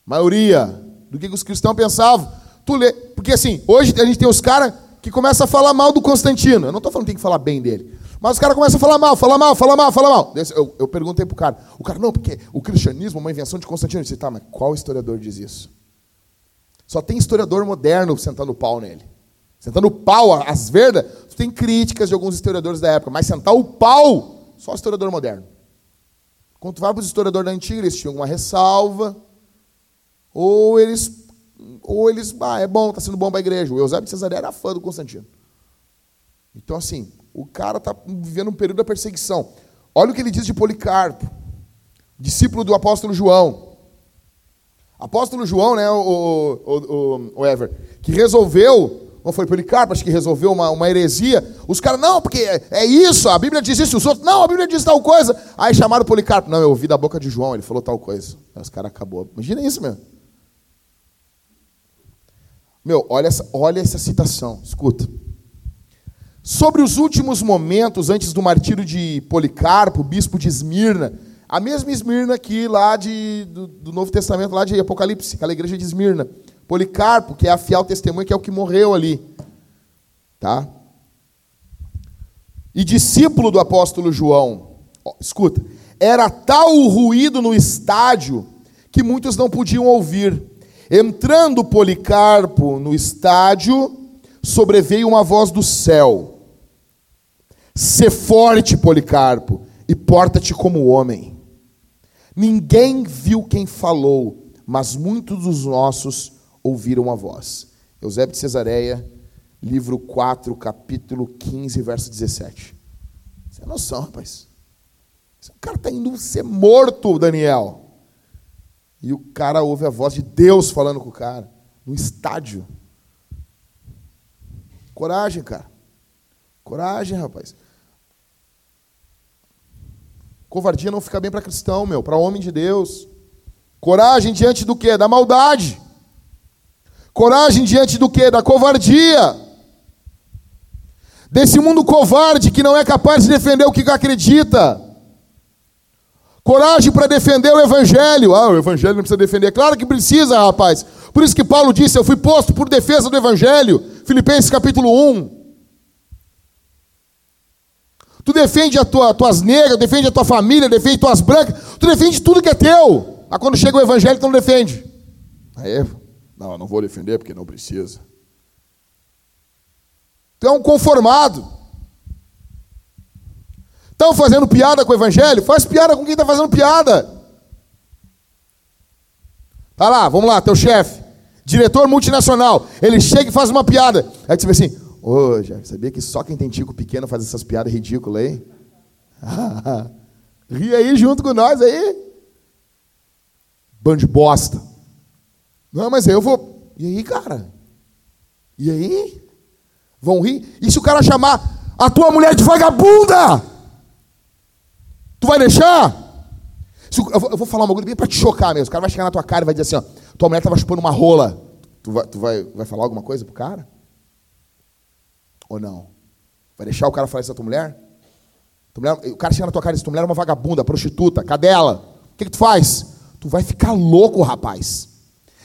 Maioria do que, que os cristãos pensavam. Tu lê. Porque, assim, hoje a gente tem os caras que começam a falar mal do Constantino. Eu não estou falando que tem que falar bem dele. Mas os caras começam a falar mal, falar mal, falar mal, falar mal. Eu, eu perguntei pro cara. O cara, não, porque o cristianismo é uma invenção de Constantino. Eu disse, tá, mas qual historiador diz isso? Só tem historiador moderno sentando pau nele. Sentando pau, as verdas, tem críticas de alguns historiadores da época, mas sentar o pau, só historiador moderno. Quando tu vai para os historiadores da antiga, eles tinham uma ressalva, ou eles, ou eles, ah, é bom, está sendo bom para a igreja. O Eusébio de Cesareia era fã do Constantino. Então, assim, o cara está vivendo um período da perseguição. Olha o que ele diz de Policarpo, discípulo do apóstolo João. Apóstolo João, né, o, o, o, o Ever, que resolveu não foi Policarpo, acho que resolveu uma, uma heresia. Os caras, não, porque é, é, isso, a Bíblia diz isso, os outros, não, a Bíblia diz tal coisa. Aí chamaram Policarpo, não, eu ouvi da boca de João, ele falou tal coisa. Aí os caras acabou. Imagina isso, meu. Meu, olha essa, olha essa citação, escuta. Sobre os últimos momentos antes do martírio de Policarpo, bispo de Esmirna, a mesma Esmirna aqui lá de, do, do Novo Testamento, lá de Apocalipse, aquela igreja de Esmirna. Policarpo, que é a fiel testemunha, que é o que morreu ali. Tá? E discípulo do apóstolo João. Ó, escuta. Era tal o ruído no estádio que muitos não podiam ouvir. Entrando Policarpo no estádio, sobreveio uma voz do céu: Sê forte, Policarpo, e porta-te como homem. Ninguém viu quem falou, mas muitos dos nossos ouviram a voz. Eusébio de Cesareia, livro 4, capítulo 15, verso 17. Você é noção, rapaz. O cara está indo ser morto, Daniel. E o cara ouve a voz de Deus falando com o cara, no estádio. Coragem, cara. Coragem, rapaz. Covardia não fica bem para cristão, meu, para homem de Deus. Coragem diante do quê? Da maldade. Coragem diante do que? Da covardia. Desse mundo covarde que não é capaz de defender o que acredita. Coragem para defender o Evangelho. Ah, o Evangelho não precisa defender. Claro que precisa, rapaz. Por isso que Paulo disse: Eu fui posto por defesa do Evangelho. Filipenses capítulo 1. Tu defende as tua, tuas negras, defende a tua família, defende tuas brancas. Tu defende tudo que é teu. Aí quando chega o Evangelho, tu não defende. Aí, não, eu não vou defender porque não precisa. Tu é um conformado. Estão fazendo piada com o evangelho? Faz piada com quem está fazendo piada. Tá lá, vamos lá, teu chefe, diretor multinacional, ele chega e faz uma piada. Aí tu vê assim, ô, oh, sabia que só quem tem tico pequeno faz essas piadas ridículas aí? *laughs* Ri aí junto com nós aí. Bando de bosta. Não, mas aí eu vou. E aí, cara? E aí? Vão rir? E se o cara chamar a tua mulher de vagabunda? Tu vai deixar? Eu vou falar uma coisa bem para te chocar mesmo. O cara vai chegar na tua cara e vai dizer assim: ó, tua mulher estava chupando uma rola. Tu, vai, tu vai, vai falar alguma coisa pro cara? Ou não? Vai deixar o cara falar isso da tua mulher? Tua mulher o cara chega na tua cara e diz: tua mulher é uma vagabunda, prostituta, cadela. O que, que tu faz? Tu vai ficar louco, rapaz.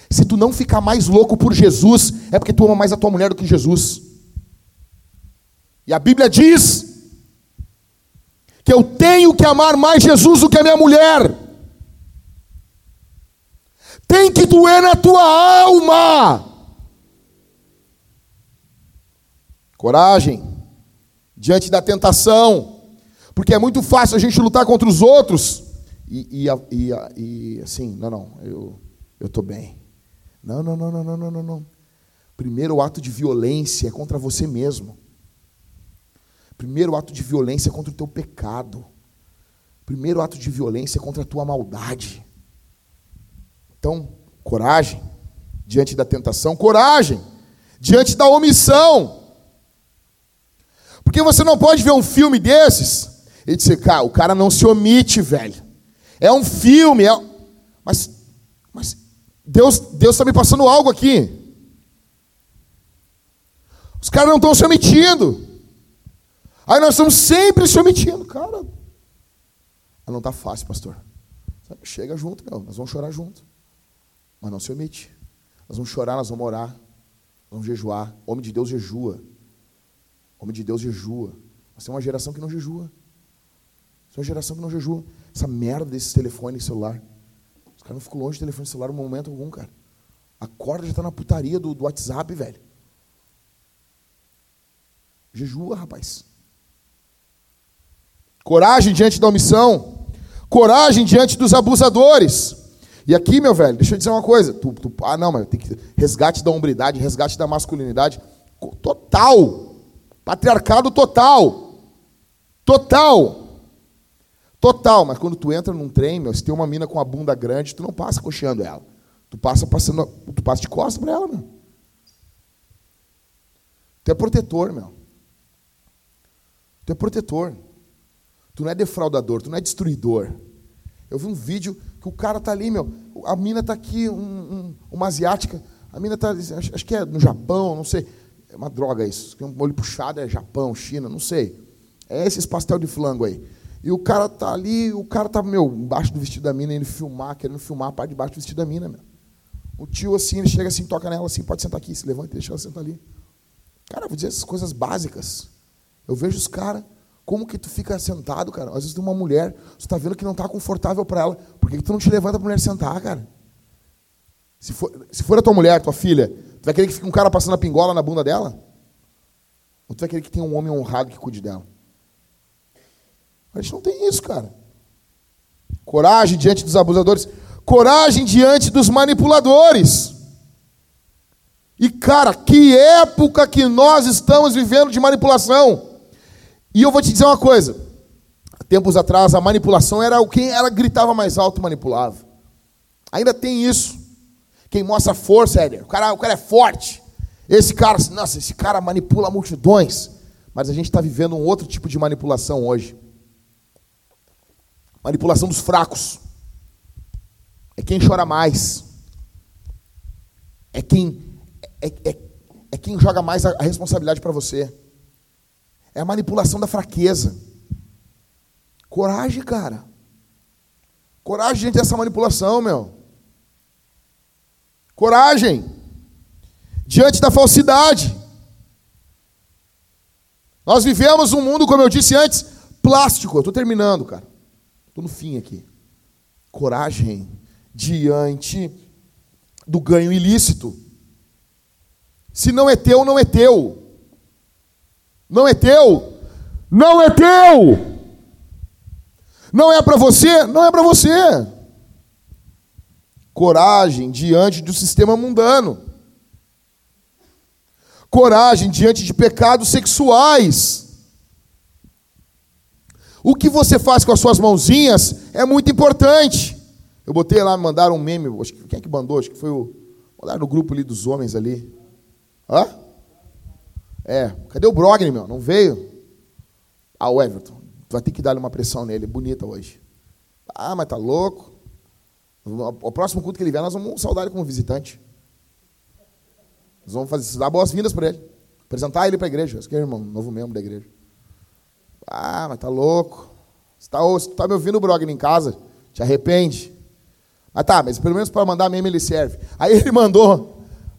Se tu não ficar mais louco por Jesus, é porque tu ama mais a tua mulher do que Jesus. E a Bíblia diz que eu tenho que amar mais Jesus do que a minha mulher. Tem que doer na tua alma. Coragem diante da tentação, porque é muito fácil a gente lutar contra os outros e, e, e, e assim, não, não, eu eu estou bem. Não, não, não, não, não, não, não. Primeiro ato de violência é contra você mesmo. Primeiro ato de violência contra o teu pecado. Primeiro ato de violência contra a tua maldade. Então, coragem diante da tentação, coragem diante da omissão. Porque você não pode ver um filme desses e dizer, cara, o cara não se omite, velho. É um filme, é... mas, mas Deus Deus está me passando algo aqui. Os caras não estão se omitindo. Aí nós estamos sempre se omitindo, cara. Não está fácil, pastor. Chega junto, meu. Nós vamos chorar junto. Mas não se omite. Nós vamos chorar, nós vamos orar. Vamos jejuar. Homem de Deus jejua. Homem de Deus jejua. Nós temos uma geração que não jejua. Nós uma geração que não jejua. Essa merda desses telefones celular. Os caras não ficam longe do telefone celular um momento algum, cara. A corda já está na putaria do, do WhatsApp, velho. Jejua, rapaz. Coragem diante da omissão. Coragem diante dos abusadores. E aqui, meu velho, deixa eu dizer uma coisa. Tu, tu, ah, não, mas tem que resgate da hombridade, resgate da masculinidade. Total. Patriarcado total. Total. Total. Mas quando tu entra num trem, meu, se tem uma mina com a bunda grande, tu não passa coxeando ela. Tu passa passando, tu passa de costas para ela, meu. Tu é protetor, meu. Tu é protetor. Tu não é defraudador, tu não é destruidor. Eu vi um vídeo que o cara tá ali, meu, a mina tá aqui, um, um, uma asiática, a mina tá, acho, acho, que é no Japão, não sei, é uma droga isso, um olho puxado é Japão, China, não sei. É esses pastel de flango aí. E o cara tá ali, o cara tá, meu, embaixo do vestido da mina, indo filmar, querendo filmar a parte de baixo do vestido da mina, meu. O tio assim, ele chega assim, toca nela assim, pode sentar aqui, se levanta e deixa ela sentar ali. Cara, vou dizer essas coisas básicas. Eu vejo os caras, como que tu fica sentado, cara? Às vezes tem uma mulher, você está vendo que não está confortável para ela. Por que, que tu não te levanta para a mulher sentar, cara? Se for, se for a tua mulher, tua filha, tu vai querer que fique um cara passando a pingola na bunda dela? Ou tu vai querer que tenha um homem honrado que cuide dela? A gente não tem isso, cara. Coragem diante dos abusadores. Coragem diante dos manipuladores. E, cara, que época que nós estamos vivendo de manipulação. E eu vou te dizer uma coisa. Tempos atrás, a manipulação era o quem ela gritava mais alto manipulava. Ainda tem isso. Quem mostra força, é o cara, o cara é forte. Esse cara, nossa, esse cara manipula multidões. Mas a gente está vivendo um outro tipo de manipulação hoje. Manipulação dos fracos. É quem chora mais. É quem é, é, é quem joga mais a, a responsabilidade para você. É a manipulação da fraqueza. Coragem, cara. Coragem diante dessa manipulação, meu. Coragem. Diante da falsidade. Nós vivemos um mundo, como eu disse antes, plástico. Estou terminando, cara. Estou no fim aqui. Coragem diante do ganho ilícito. Se não é teu, não é teu. Não é teu. Não é teu. Não é para você, não é para você. Coragem diante do sistema mundano. Coragem diante de pecados sexuais. O que você faz com as suas mãozinhas é muito importante. Eu botei lá, mandaram um meme, acho que, quem é que mandou? Acho que foi o. Mandaram no grupo ali dos homens ali. Hã? É, cadê o Brogni, meu? Não veio? Ah, o Everton, tu vai ter que dar uma pressão nele, bonita hoje. Ah, mas tá louco? O próximo culto que ele vier, nós vamos saudar ele como visitante. Nós vamos fazer, dar boas-vindas para ele. Apresentar ele para a igreja. Esse aqui é irmão, novo membro da igreja. Ah, mas tá louco. Você está tá me ouvindo, Brogni, em casa? Te arrepende. Ah, tá, mas pelo menos para mandar meme ele serve. Aí ele mandou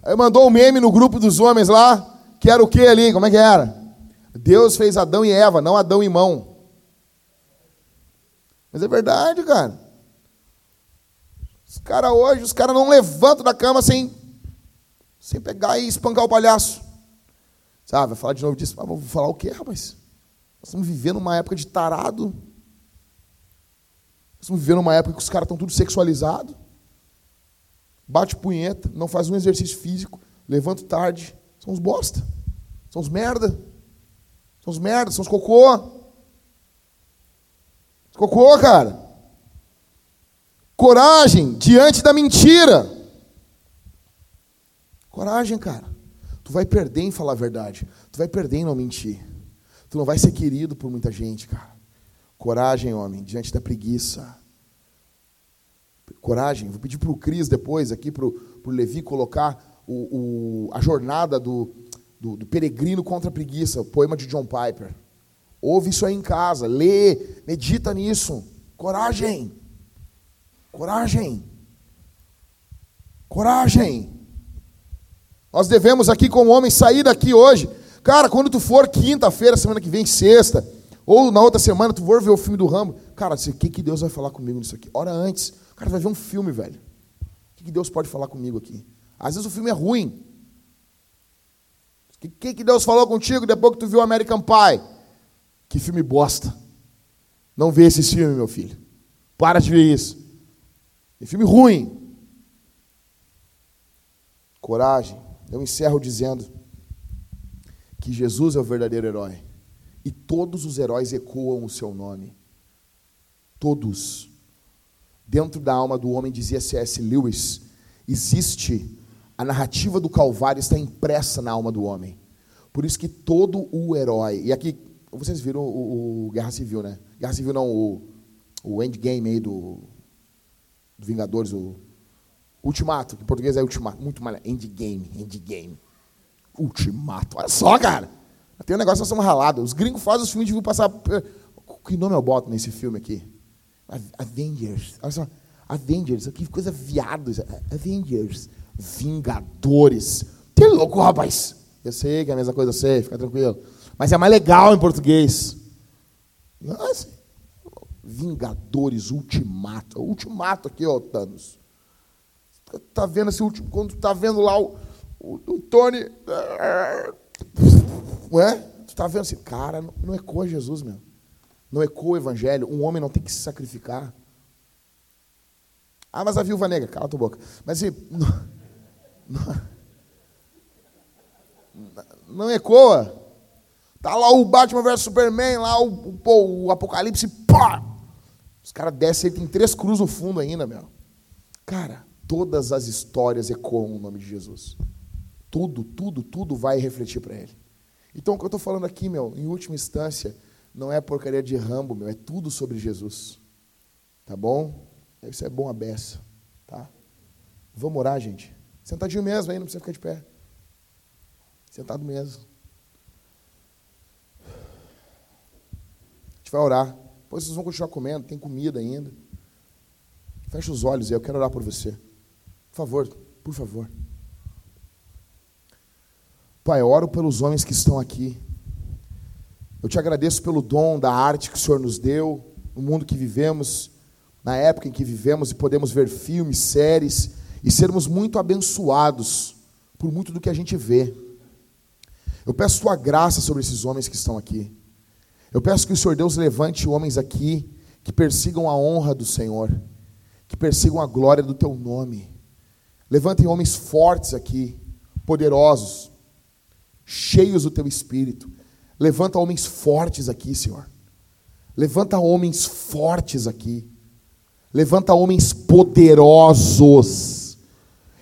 Aí mandou um meme no grupo dos homens lá, que era o que ali? Como é que era? Deus fez Adão e Eva, não Adão e mão. Mas é verdade, cara. Os caras hoje, os caras não levantam da cama sem, sem pegar e espancar o palhaço. Sabe, vai falar de novo disso. Mas vou falar o quê, rapaz? Nós estamos vivendo uma época de tarado. Nós estamos vivendo uma época que os caras estão tudo sexualizados bate punheta, não faz um exercício físico, levanta tarde. São os bosta. São os merda. São os merda, são os cocô. Cocô, cara. Coragem diante da mentira. Coragem, cara. Tu vai perder em falar a verdade. Tu vai perder em não mentir. Tu não vai ser querido por muita gente, cara. Coragem, homem, diante da preguiça. Coragem. Vou pedir para o Cris depois, aqui, para o Levi, colocar o, o, a jornada do, do, do, peregrino contra a preguiça, o poema de John Piper. Ouve isso aí em casa, lê, medita nisso. Coragem. Coragem. Coragem. Nós devemos aqui, como homem, sair daqui hoje. Cara, quando tu for quinta-feira, semana que vem, sexta, ou na outra semana, tu for ver o filme do Rambo. Cara, o que, que Deus vai falar comigo nisso aqui? Hora antes. Cara, vai ver um filme, velho. O que, que Deus pode falar comigo aqui? Às vezes o filme é ruim. O que, que Deus falou contigo depois que tu viu American Pie? Que filme bosta. Não vê esse filme, meu filho. Para de ver isso. É filme ruim. Coragem. Eu encerro dizendo que Jesus é o verdadeiro herói. E todos os heróis ecoam o seu nome. Todos. Dentro da alma do homem, dizia C.S. Lewis, existe a narrativa do Calvário está impressa na alma do homem. Por isso que todo o herói. E aqui, vocês viram o, o Guerra Civil, né? Guerra Civil não, o, o endgame aí do, do Vingadores, o Ultimato, que em português é Ultimato. Muito mais. Endgame, endgame. Ultimato. Olha só, cara. Tem um negócio nós estamos ralados. Os gringos fazem os filmes de passar. Que nome eu boto nesse filme aqui? Avengers. Olha só. Avengers. Que coisa viado. Avengers. Vingadores. Que louco, rapaz. Eu sei que é a mesma coisa, sei, fica tranquilo. Mas é mais legal em português. Nossa. Vingadores Ultimato. Ultimato aqui, ó, Thanos. Tá vendo esse último. Quando tá vendo lá o, o, o Tony. Ué? Tu está vendo assim, cara, não, não ecoa Jesus, meu. Não ecoa o evangelho. Um homem não tem que se sacrificar. Ah, mas a viúva negra, cala tua boca. Mas assim, *laughs* *laughs* não, ecoa. Tá lá o Batman vs Superman, lá o, o, o Apocalipse, pá! Os caras descem, tem três cruzes no fundo ainda, meu. Cara, todas as histórias ecoam o nome de Jesus. Tudo, tudo, tudo vai refletir para ele. Então, o que eu estou falando aqui, meu, em última instância, não é porcaria de Rambo, meu, é tudo sobre Jesus. Tá bom? Isso é bom a beça, tá? Vamos orar, gente. Sentadinho mesmo aí, não precisa ficar de pé. Sentado mesmo. A gente vai orar. Depois vocês vão continuar comendo, tem comida ainda. Fecha os olhos aí, eu quero orar por você. Por favor, por favor. Pai, oro pelos homens que estão aqui. Eu te agradeço pelo dom da arte que o Senhor nos deu, no mundo que vivemos, na época em que vivemos e podemos ver filmes, séries e sermos muito abençoados por muito do que a gente vê. Eu peço tua graça sobre esses homens que estão aqui. Eu peço que o Senhor Deus levante homens aqui que persigam a honra do Senhor, que persigam a glória do teu nome. Levantem homens fortes aqui, poderosos, cheios do teu espírito. Levanta homens fortes aqui, Senhor. Levanta homens fortes aqui. Levanta homens poderosos.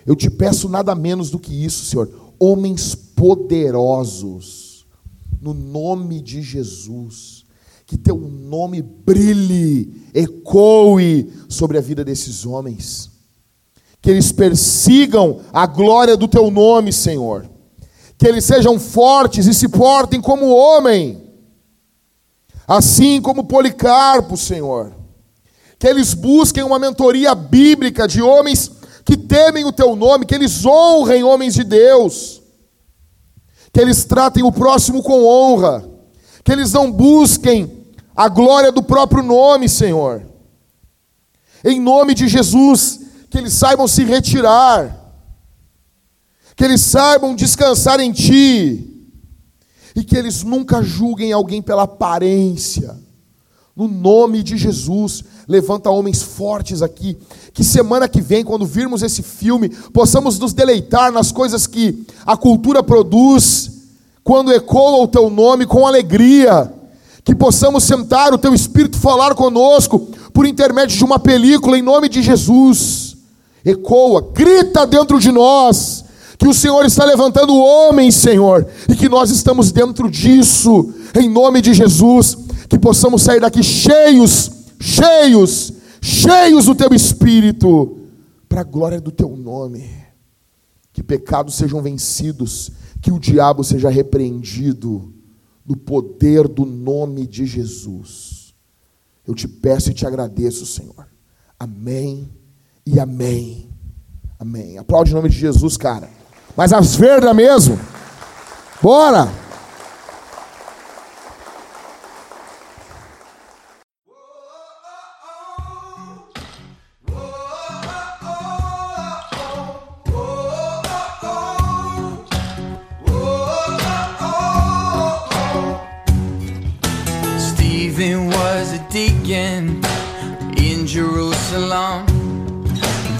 Eu te peço nada menos do que isso, Senhor. Homens poderosos. No nome de Jesus. Que teu nome brilhe, ecoe sobre a vida desses homens. Que eles persigam a glória do teu nome, Senhor que eles sejam fortes e se portem como homem, assim como Policarpo, Senhor. Que eles busquem uma mentoria bíblica de homens que temem o teu nome, que eles honrem homens de Deus, que eles tratem o próximo com honra, que eles não busquem a glória do próprio nome, Senhor. Em nome de Jesus, que eles saibam se retirar que eles saibam descansar em Ti, e que eles nunca julguem alguém pela aparência. No nome de Jesus, levanta homens fortes aqui. Que semana que vem, quando virmos esse filme, possamos nos deleitar nas coisas que a cultura produz, quando ecoa o Teu nome com alegria. Que possamos sentar, o Teu Espírito falar conosco, por intermédio de uma película, em nome de Jesus. Ecoa, grita dentro de nós que o Senhor está levantando homens, Senhor, e que nós estamos dentro disso, em nome de Jesus, que possamos sair daqui cheios, cheios, cheios do teu espírito, para a glória do teu nome. Que pecados sejam vencidos, que o diabo seja repreendido, no poder do nome de Jesus. Eu te peço e te agradeço, Senhor. Amém e amém. Amém. Aplaude o nome de Jesus, cara. Mas as verdas mesmo. Bora!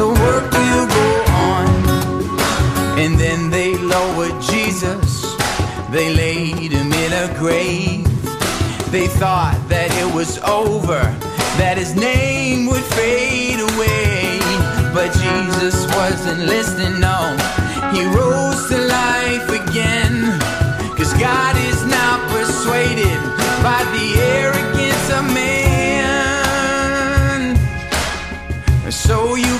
the work will go on. And then they lowered Jesus, they laid him in a grave. They thought that it was over, that his name would fade away. But Jesus wasn't listening, no. He rose to life again. Cause God is not persuaded by the arrogance of man. So you